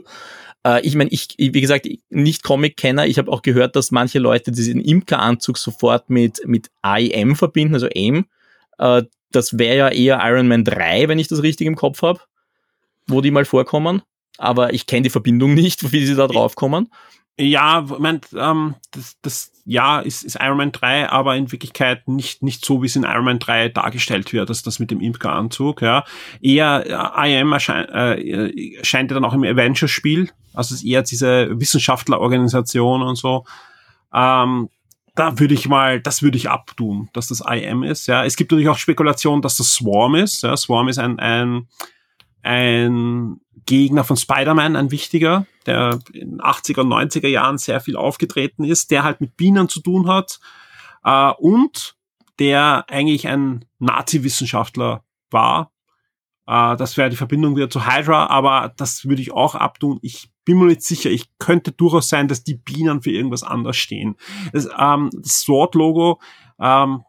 [SPEAKER 2] äh ich meine, ich, wie gesagt, nicht Comic-Kenner, ich habe auch gehört, dass manche Leute diesen Imker-Anzug sofort mit, mit AIM verbinden, also AIM. Äh, das wäre ja eher Iron Man 3, wenn ich das richtig im Kopf habe wo die mal vorkommen, aber ich kenne die Verbindung nicht, wie sie da drauf kommen.
[SPEAKER 1] Ja, mein, ähm, das, das ja ist, ist Iron Man 3, aber in Wirklichkeit nicht, nicht so, wie es in Iron Man 3 dargestellt wird, dass das mit dem Imker-Anzug, ja. Eher äh, IM erscheint, äh, erscheint ja dann auch im Avengers-Spiel, also es ist eher diese Wissenschaftlerorganisation und so. Ähm, da würde ich mal, das würde ich abtun, dass das IM ist, ja. Es gibt natürlich auch Spekulationen, dass das Swarm ist, ja. Swarm ist ein, ein ein Gegner von Spider-Man, ein wichtiger, der in 80er und 90er Jahren sehr viel aufgetreten ist, der halt mit Bienen zu tun hat äh, und der eigentlich ein Nazi-Wissenschaftler war. Äh, das wäre die Verbindung wieder zu Hydra, aber das würde ich auch abtun. Ich bin mir nicht sicher. Ich könnte durchaus sein, dass die Bienen für irgendwas anderes stehen. Das, ähm, das Sword-Logo, ähm,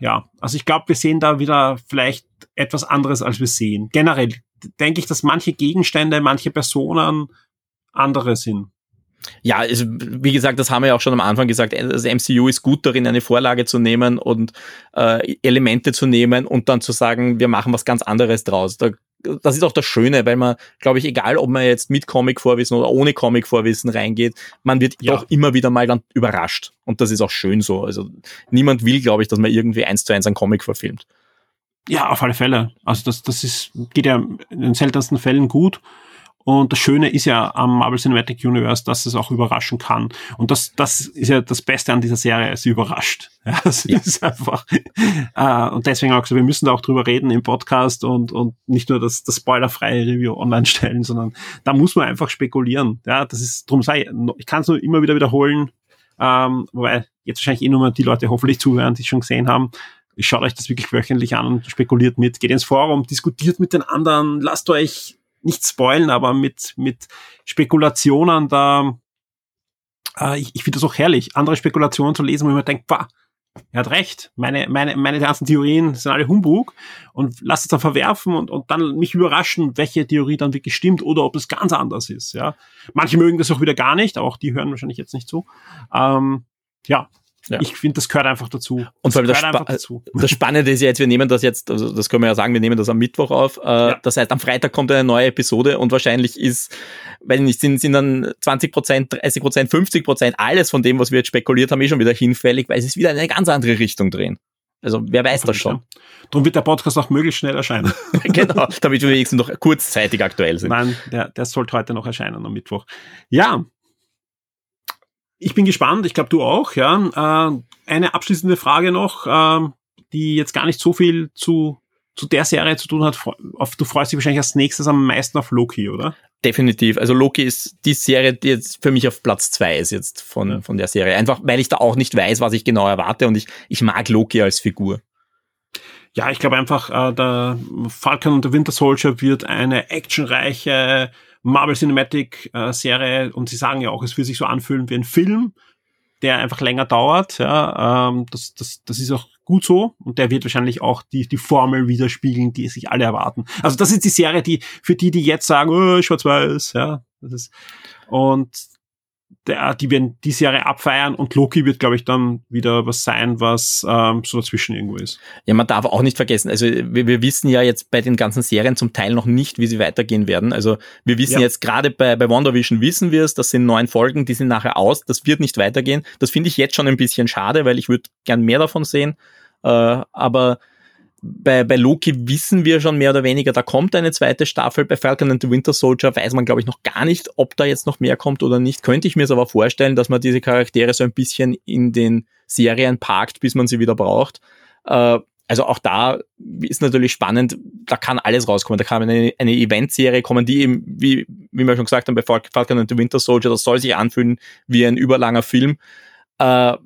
[SPEAKER 1] ja, also ich glaube, wir sehen da wieder vielleicht etwas anderes, als wir sehen. Generell denke ich, dass manche Gegenstände, manche Personen andere sind.
[SPEAKER 2] Ja, also, wie gesagt, das haben wir ja auch schon am Anfang gesagt. Das MCU ist gut darin, eine Vorlage zu nehmen und äh, Elemente zu nehmen und dann zu sagen, wir machen was ganz anderes draus. Da, das ist auch das Schöne, weil man, glaube ich, egal ob man jetzt mit Comic-Vorwissen oder ohne Comic-Vorwissen reingeht, man wird ja. doch immer wieder mal dann überrascht. Und das ist auch schön so. Also niemand will, glaube ich, dass man irgendwie eins zu eins einen Comic verfilmt.
[SPEAKER 1] Ja, auf alle Fälle. Also das, das ist, geht ja in den seltensten Fällen gut. Und das Schöne ist ja am Marvel Cinematic Universe, dass es auch überraschen kann. Und das, das ist ja das Beste an dieser Serie, sie überrascht. Ja, es ja. ist einfach. Äh, und deswegen auch so, wir müssen da auch drüber reden im Podcast und, und nicht nur das, das spoilerfreie Review online stellen, sondern da muss man einfach spekulieren. Ja, das ist, drum sei, ich kann es nur immer wieder wiederholen, ähm, wobei jetzt wahrscheinlich eh nur mal die Leute hoffentlich zuhören, die es schon gesehen haben schaut euch das wirklich wöchentlich an und spekuliert mit, geht ins Forum, diskutiert mit den anderen, lasst euch nicht spoilen, aber mit, mit Spekulationen da, äh, ich, ich finde das auch herrlich, andere Spekulationen zu lesen, wo man denkt, bah, er hat recht, meine, meine, meine ganzen Theorien sind alle Humbug und lasst es dann verwerfen und, und dann mich überraschen, welche Theorie dann wirklich stimmt oder ob es ganz anders ist, ja. Manche mögen das auch wieder gar nicht, auch die hören wahrscheinlich jetzt nicht zu. Ähm, ja, ja. Ich finde, das gehört einfach dazu.
[SPEAKER 2] Und vor allem das, Spa dazu. das Spannende ist ja jetzt, wir nehmen das jetzt, also das können wir ja sagen, wir nehmen das am Mittwoch auf. Äh, ja. Das heißt, am Freitag kommt eine neue Episode und wahrscheinlich ist, weil nicht, sind, sind dann 20 Prozent, 30 Prozent, 50 Prozent, alles von dem, was wir jetzt spekuliert haben, eh schon wieder hinfällig, weil es ist wieder in eine ganz andere Richtung drehen. Also wer weiß das schon.
[SPEAKER 1] Darum wird der Podcast auch möglichst schnell erscheinen.
[SPEAKER 2] genau, damit wir wenigstens noch kurzzeitig aktuell sind.
[SPEAKER 1] Nein, der, der sollte heute noch erscheinen am Mittwoch. Ja, ich bin gespannt, ich glaube du auch, ja. Äh, eine abschließende Frage noch, äh, die jetzt gar nicht so viel zu, zu der Serie zu tun hat. Auf, du freust dich wahrscheinlich als nächstes am meisten auf Loki, oder?
[SPEAKER 2] Definitiv. Also Loki ist die Serie, die jetzt für mich auf Platz zwei ist jetzt von, ja. von der Serie. Einfach, weil ich da auch nicht weiß, was ich genau erwarte und ich, ich mag Loki als Figur.
[SPEAKER 1] Ja, ich glaube einfach, äh, der Falcon und der Winter Soldier wird eine actionreiche Marvel Cinematic äh, Serie und sie sagen ja auch, es wird sich so anfühlen wie ein Film, der einfach länger dauert. Ja, ähm, das, das, das ist auch gut so und der wird wahrscheinlich auch die, die Formel widerspiegeln, die sich alle erwarten. Also das ist die Serie, die für die, die jetzt sagen, oh, schwarz-weiß, ja, das ist und der, die werden die Serie abfeiern und Loki wird, glaube ich, dann wieder was sein, was ähm, so dazwischen irgendwo ist.
[SPEAKER 2] Ja, man darf auch nicht vergessen, also wir, wir wissen ja jetzt bei den ganzen Serien zum Teil noch nicht, wie sie weitergehen werden. Also wir wissen ja. jetzt gerade bei, bei WandaVision wissen wir es, das sind neun Folgen, die sind nachher aus, das wird nicht weitergehen. Das finde ich jetzt schon ein bisschen schade, weil ich würde gern mehr davon sehen. Äh, aber bei, bei Loki wissen wir schon mehr oder weniger, da kommt eine zweite Staffel. Bei Falcon and the Winter Soldier weiß man, glaube ich, noch gar nicht, ob da jetzt noch mehr kommt oder nicht. Könnte ich mir es aber vorstellen, dass man diese Charaktere so ein bisschen in den Serien parkt, bis man sie wieder braucht. Äh, also auch da ist natürlich spannend, da kann alles rauskommen. Da kann eine, eine Eventserie kommen, die eben, wie, wie wir schon gesagt haben, bei Falcon and the Winter Soldier, das soll sich anfühlen wie ein überlanger Film. Äh,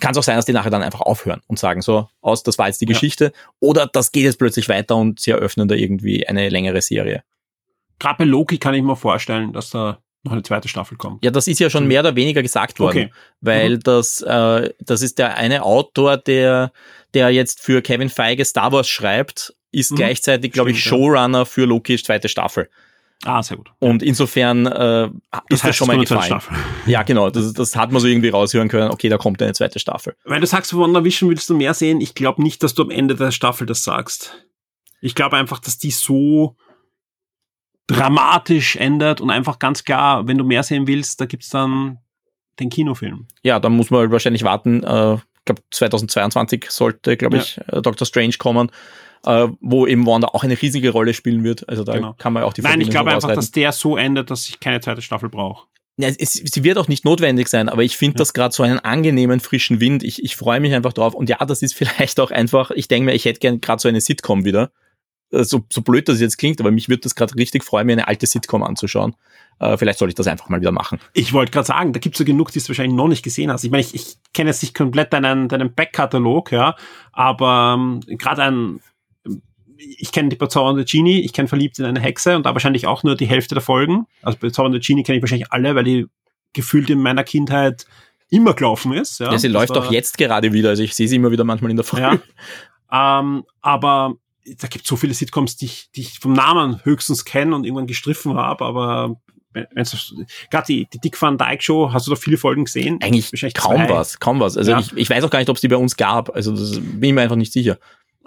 [SPEAKER 2] kann es auch sein, dass die nachher dann einfach aufhören und sagen so, aus, das war jetzt die ja. Geschichte. Oder das geht jetzt plötzlich weiter und sie eröffnen da irgendwie eine längere Serie.
[SPEAKER 1] Gerade bei Loki kann ich mir vorstellen, dass da noch eine zweite Staffel kommt.
[SPEAKER 2] Ja, das ist ja schon mehr oder weniger gesagt worden, okay. weil mhm. das, äh, das ist der eine Autor, der, der jetzt für Kevin Feige Star Wars schreibt, ist mhm. gleichzeitig, glaube ich, Showrunner für Lokis zweite Staffel.
[SPEAKER 1] Ah, sehr gut.
[SPEAKER 2] Und insofern äh, ist das schon mal gefallen. Ja, genau. Das, das hat man so irgendwie raushören können. Okay, da kommt eine zweite Staffel.
[SPEAKER 1] Weil du sagst, von WandaVision willst du mehr sehen. Ich glaube nicht, dass du am Ende der Staffel das sagst. Ich glaube einfach, dass die so dramatisch ändert und einfach ganz klar, wenn du mehr sehen willst, da gibt's dann den Kinofilm.
[SPEAKER 2] Ja, dann muss man halt wahrscheinlich warten. Äh, ich glaube, 2022 sollte, glaube ich, ja. Äh, Doctor Strange kommen, äh, wo eben Wanda auch eine riesige Rolle spielen wird. Also da genau. kann man auch die
[SPEAKER 1] Nein, ich glaube einfach, dass der so endet, dass ich keine zweite Staffel brauche.
[SPEAKER 2] Ja, es, sie wird auch nicht notwendig sein, aber ich finde ja. das gerade so einen angenehmen frischen Wind. Ich, ich freue mich einfach drauf. Und ja, das ist vielleicht auch einfach, ich denke mir, ich hätte gern gerade so eine Sitcom wieder. Äh, so, so blöd das jetzt klingt, aber mich würde das gerade richtig freuen, mir eine alte Sitcom anzuschauen. Äh, vielleicht soll ich das einfach mal wieder machen.
[SPEAKER 1] Ich wollte gerade sagen, da gibt's so genug, die es wahrscheinlich noch nicht gesehen hast. Ich meine, ich, ich kenne jetzt nicht komplett deinen, deinen Backkatalog, ja, aber ähm, gerade ein ich kenne die bezaubernde Genie, ich kenne Verliebt in eine Hexe und da wahrscheinlich auch nur die Hälfte der Folgen. Also bezaubernde Genie kenne ich wahrscheinlich alle, weil die gefühlt in meiner Kindheit immer gelaufen ist.
[SPEAKER 2] Ja, ja sie läuft auch jetzt gerade wieder, also ich sehe sie immer wieder manchmal in der Folge.
[SPEAKER 1] Ja. Ähm, aber da gibt es so viele Sitcoms, die ich, die ich vom Namen höchstens kenne und irgendwann gestriffen habe, aber gerade die, die Dick Van Dyke Show, hast du da viele Folgen gesehen?
[SPEAKER 2] Eigentlich kaum zwei. was, kaum was. Also ja. ich, ich weiß auch gar nicht, ob es die bei uns gab. Also das bin ich mir einfach nicht sicher.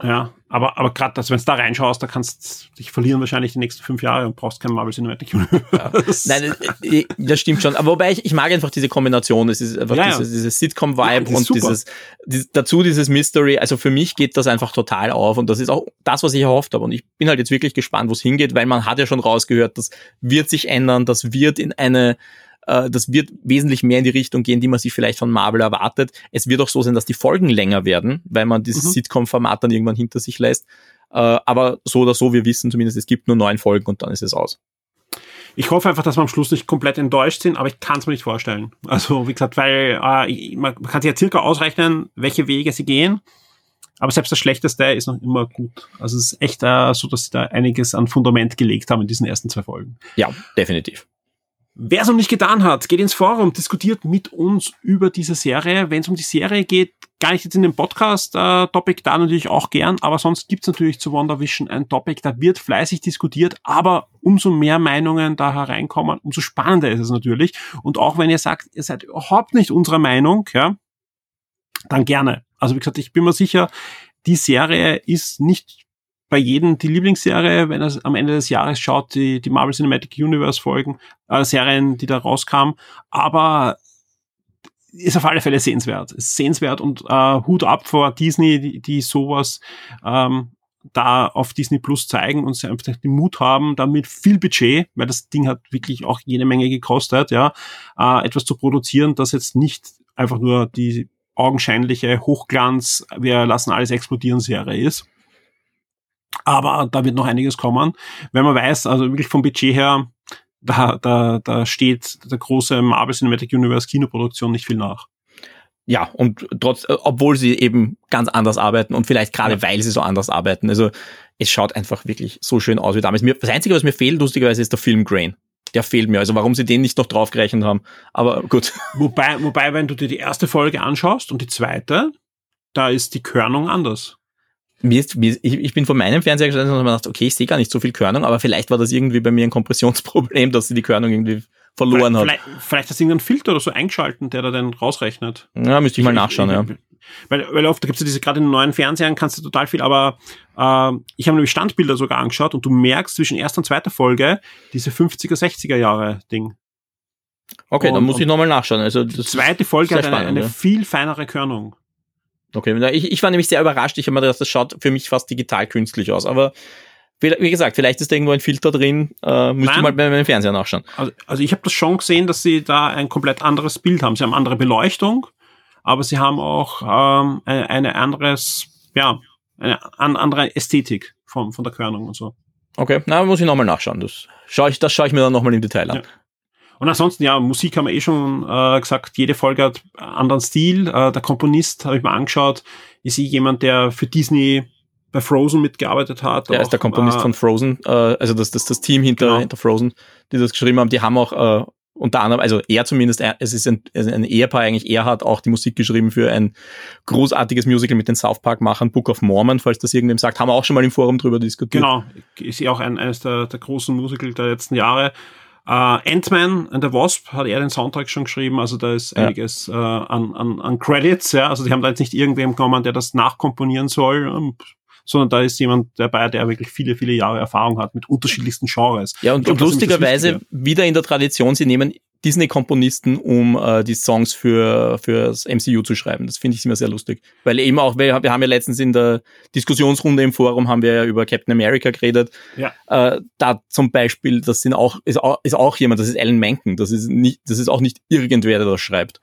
[SPEAKER 1] Ja, aber, aber gerade, also wenn du da reinschaust, da kannst du dich verlieren wahrscheinlich die nächsten fünf Jahre und brauchst kein Marvel Cinematic Universe.
[SPEAKER 2] Ja. Nein, äh, äh, das stimmt schon. Aber wobei ich, ich mag einfach diese Kombination. Es ist einfach ja, dieses, dieses Sitcom-Vibe und dieses, dieses, dazu dieses Mystery. Also für mich geht das einfach total auf und das ist auch das, was ich erhofft habe. Und ich bin halt jetzt wirklich gespannt, wo es hingeht, weil man hat ja schon rausgehört, das wird sich ändern, das wird in eine äh, das wird wesentlich mehr in die Richtung gehen, die man sich vielleicht von Marvel erwartet. Es wird auch so sein, dass die Folgen länger werden, weil man dieses mhm. Sitcom-Format dann irgendwann hinter sich lässt. Äh, aber so oder so, wir wissen zumindest, es gibt nur neun Folgen und dann ist es aus.
[SPEAKER 1] Ich hoffe einfach, dass wir am Schluss nicht komplett enttäuscht sind, aber ich kann es mir nicht vorstellen. Also, wie gesagt, weil äh, man kann sich ja circa ausrechnen, welche Wege sie gehen. Aber selbst das Schlechteste ist noch immer gut. Also es ist echt äh, so, dass sie da einiges an Fundament gelegt haben in diesen ersten zwei Folgen.
[SPEAKER 2] Ja, definitiv.
[SPEAKER 1] Wer es noch nicht getan hat, geht ins Forum, diskutiert mit uns über diese Serie. Wenn es um die Serie geht, gar nicht jetzt in dem Podcast-Topic, äh, da natürlich auch gern, aber sonst gibt's natürlich zu WandaVision ein Topic, da wird fleißig diskutiert, aber umso mehr Meinungen da hereinkommen, umso spannender ist es natürlich. Und auch wenn ihr sagt, ihr seid überhaupt nicht unserer Meinung, ja, dann gerne. Also wie gesagt, ich bin mir sicher, die Serie ist nicht bei jedem die Lieblingsserie, wenn er am Ende des Jahres schaut, die, die Marvel Cinematic Universe Folgen, äh, Serien, die da rauskamen. Aber ist auf alle Fälle sehenswert. Ist sehenswert und äh, Hut ab vor Disney, die, die sowas ähm, da auf Disney Plus zeigen und sie einfach den Mut haben, da mit viel Budget, weil das Ding hat wirklich auch jede Menge gekostet, ja, äh, etwas zu produzieren, das jetzt nicht einfach nur die augenscheinliche Hochglanz, wir lassen alles explodieren Serie ist. Aber da wird noch einiges kommen. Wenn man weiß, also wirklich vom Budget her, da, da, da steht der große Marvel Cinematic Universe Kinoproduktion nicht viel nach.
[SPEAKER 2] Ja, und trotz, äh, obwohl sie eben ganz anders arbeiten und vielleicht gerade ja. weil sie so anders arbeiten. Also es schaut einfach wirklich so schön aus wie damals. Das Einzige, was mir fehlt, lustigerweise, ist der Film Grain. Der fehlt mir. Also warum sie den nicht noch draufgerechnet haben. Aber gut.
[SPEAKER 1] Wobei, wobei, wenn du dir die erste Folge anschaust und die zweite, da ist die Körnung anders
[SPEAKER 2] mir ist, mir, ich, ich bin von meinem Fernseher gestanden und habe gedacht, okay, ich sehe gar nicht so viel Körnung, aber vielleicht war das irgendwie bei mir ein Kompressionsproblem, dass sie die Körnung irgendwie verloren
[SPEAKER 1] vielleicht,
[SPEAKER 2] hat.
[SPEAKER 1] Vielleicht, vielleicht hast du irgendeinen Filter oder so eingeschalten, der da dann rausrechnet.
[SPEAKER 2] Ja, müsste ich mal nachschauen, ich, ja.
[SPEAKER 1] Weil, weil oft gibt es ja diese, gerade in den neuen Fernsehern kannst du total viel, aber äh, ich habe nämlich Standbilder sogar angeschaut und du merkst zwischen erster und zweiter Folge diese 50er, 60er Jahre Ding.
[SPEAKER 2] Okay, und, dann muss ich nochmal nachschauen. Also
[SPEAKER 1] die zweite Folge hat eine, eine ja. viel feinere Körnung.
[SPEAKER 2] Okay, ich, ich war nämlich sehr überrascht. Ich habe mir gedacht, das schaut für mich fast digital künstlich aus. Aber wie gesagt, vielleicht ist da irgendwo ein Filter drin. Äh, müsste ich mal bei meinem Fernseher nachschauen.
[SPEAKER 1] Also, also ich habe das schon gesehen, dass sie da ein komplett anderes Bild haben. Sie haben andere Beleuchtung, aber sie haben auch ähm, ein, eine anderes, ja, eine andere Ästhetik von, von der Körnung und so.
[SPEAKER 2] Okay, na, muss ich nochmal nachschauen. Das schaue ich, das schaue ich mir dann nochmal im Detail an. Ja.
[SPEAKER 1] Und ansonsten, ja, Musik haben wir eh schon äh, gesagt, jede Folge hat einen anderen Stil. Äh, der Komponist, habe ich mal angeschaut, ist eh jemand, der für Disney bei Frozen mitgearbeitet hat.
[SPEAKER 2] Der ist der Komponist äh, von Frozen, äh, also das, das, das Team hinter, genau. hinter Frozen, die das geschrieben haben, die haben auch äh, unter anderem, also er zumindest, er, es ist ein, ein Ehepaar eigentlich, er hat auch die Musik geschrieben für ein großartiges Musical mit den South Park-Machern, Book of Mormon, falls das irgendwem sagt, haben wir auch schon mal im Forum drüber diskutiert.
[SPEAKER 1] Genau, ist ja auch ein, eines der, der großen Musical der letzten Jahre. Uh, Ant-Man and the Wasp hat er den Soundtrack schon geschrieben, also da ist ja. einiges uh, an, an, an Credits, ja, also die haben da jetzt nicht irgendwem genommen, der das nachkomponieren soll, sondern da ist jemand dabei, der wirklich viele, viele Jahre Erfahrung hat mit unterschiedlichsten Genres.
[SPEAKER 2] Ja, und, glaub, und lustigerweise wieder in der Tradition, sie nehmen Disney-Komponisten, um äh, die Songs für fürs MCU zu schreiben. Das finde ich immer sehr lustig. Weil eben auch, wir, wir haben ja letztens in der Diskussionsrunde im Forum haben wir ja über Captain America geredet. Ja. Äh, da zum Beispiel, das sind auch, ist auch, ist auch jemand, das ist Alan Menken. Das ist nicht, das ist auch nicht irgendwer, der das schreibt.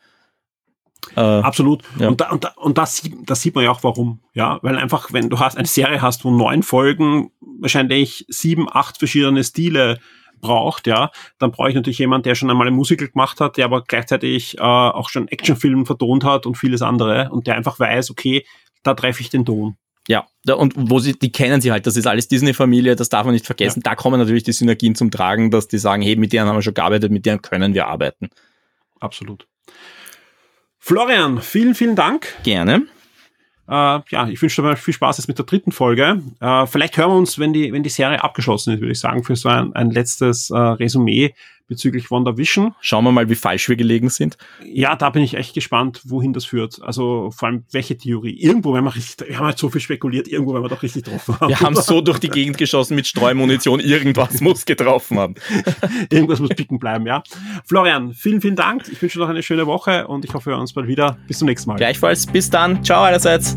[SPEAKER 1] Äh, Absolut. Ja. Und, da, und, da, und das, das sieht man ja auch warum. Ja, weil einfach, wenn du hast eine Serie hast, wo neun Folgen wahrscheinlich sieben, acht verschiedene Stile braucht, ja, dann brauche ich natürlich jemanden, der schon einmal ein Musical gemacht hat, der aber gleichzeitig äh, auch schon Actionfilm vertont hat und vieles andere und der einfach weiß, okay, da treffe ich den Ton.
[SPEAKER 2] Ja, und wo sie, die kennen sie halt, das ist alles Disney-Familie, das darf man nicht vergessen. Ja. Da kommen natürlich die Synergien zum Tragen, dass die sagen, hey, mit denen haben wir schon gearbeitet, mit denen können wir arbeiten.
[SPEAKER 1] Absolut. Florian, vielen, vielen Dank.
[SPEAKER 2] Gerne.
[SPEAKER 1] Äh, ja, ich wünsche dir viel Spaß jetzt mit der dritten Folge. Äh, vielleicht hören wir uns, wenn die, wenn die Serie abgeschlossen ist, würde ich sagen, für so ein, ein letztes äh, Resümee bezüglich WandaVision.
[SPEAKER 2] Schauen wir mal, wie falsch wir gelegen sind.
[SPEAKER 1] Ja, da bin ich echt gespannt, wohin das führt. Also vor allem, welche Theorie. Irgendwo, wenn wir richtig, wir haben halt so viel spekuliert, irgendwo, wenn wir doch richtig getroffen
[SPEAKER 2] haben. Wir haben so durch die Gegend geschossen mit Streumunition, irgendwas muss getroffen haben.
[SPEAKER 1] Irgendwas muss picken bleiben, ja. Florian, vielen, vielen Dank. Ich wünsche noch eine schöne Woche und ich hoffe, wir hören uns bald wieder. Bis zum nächsten Mal.
[SPEAKER 2] Gleichfalls, bis dann. Ciao allerseits.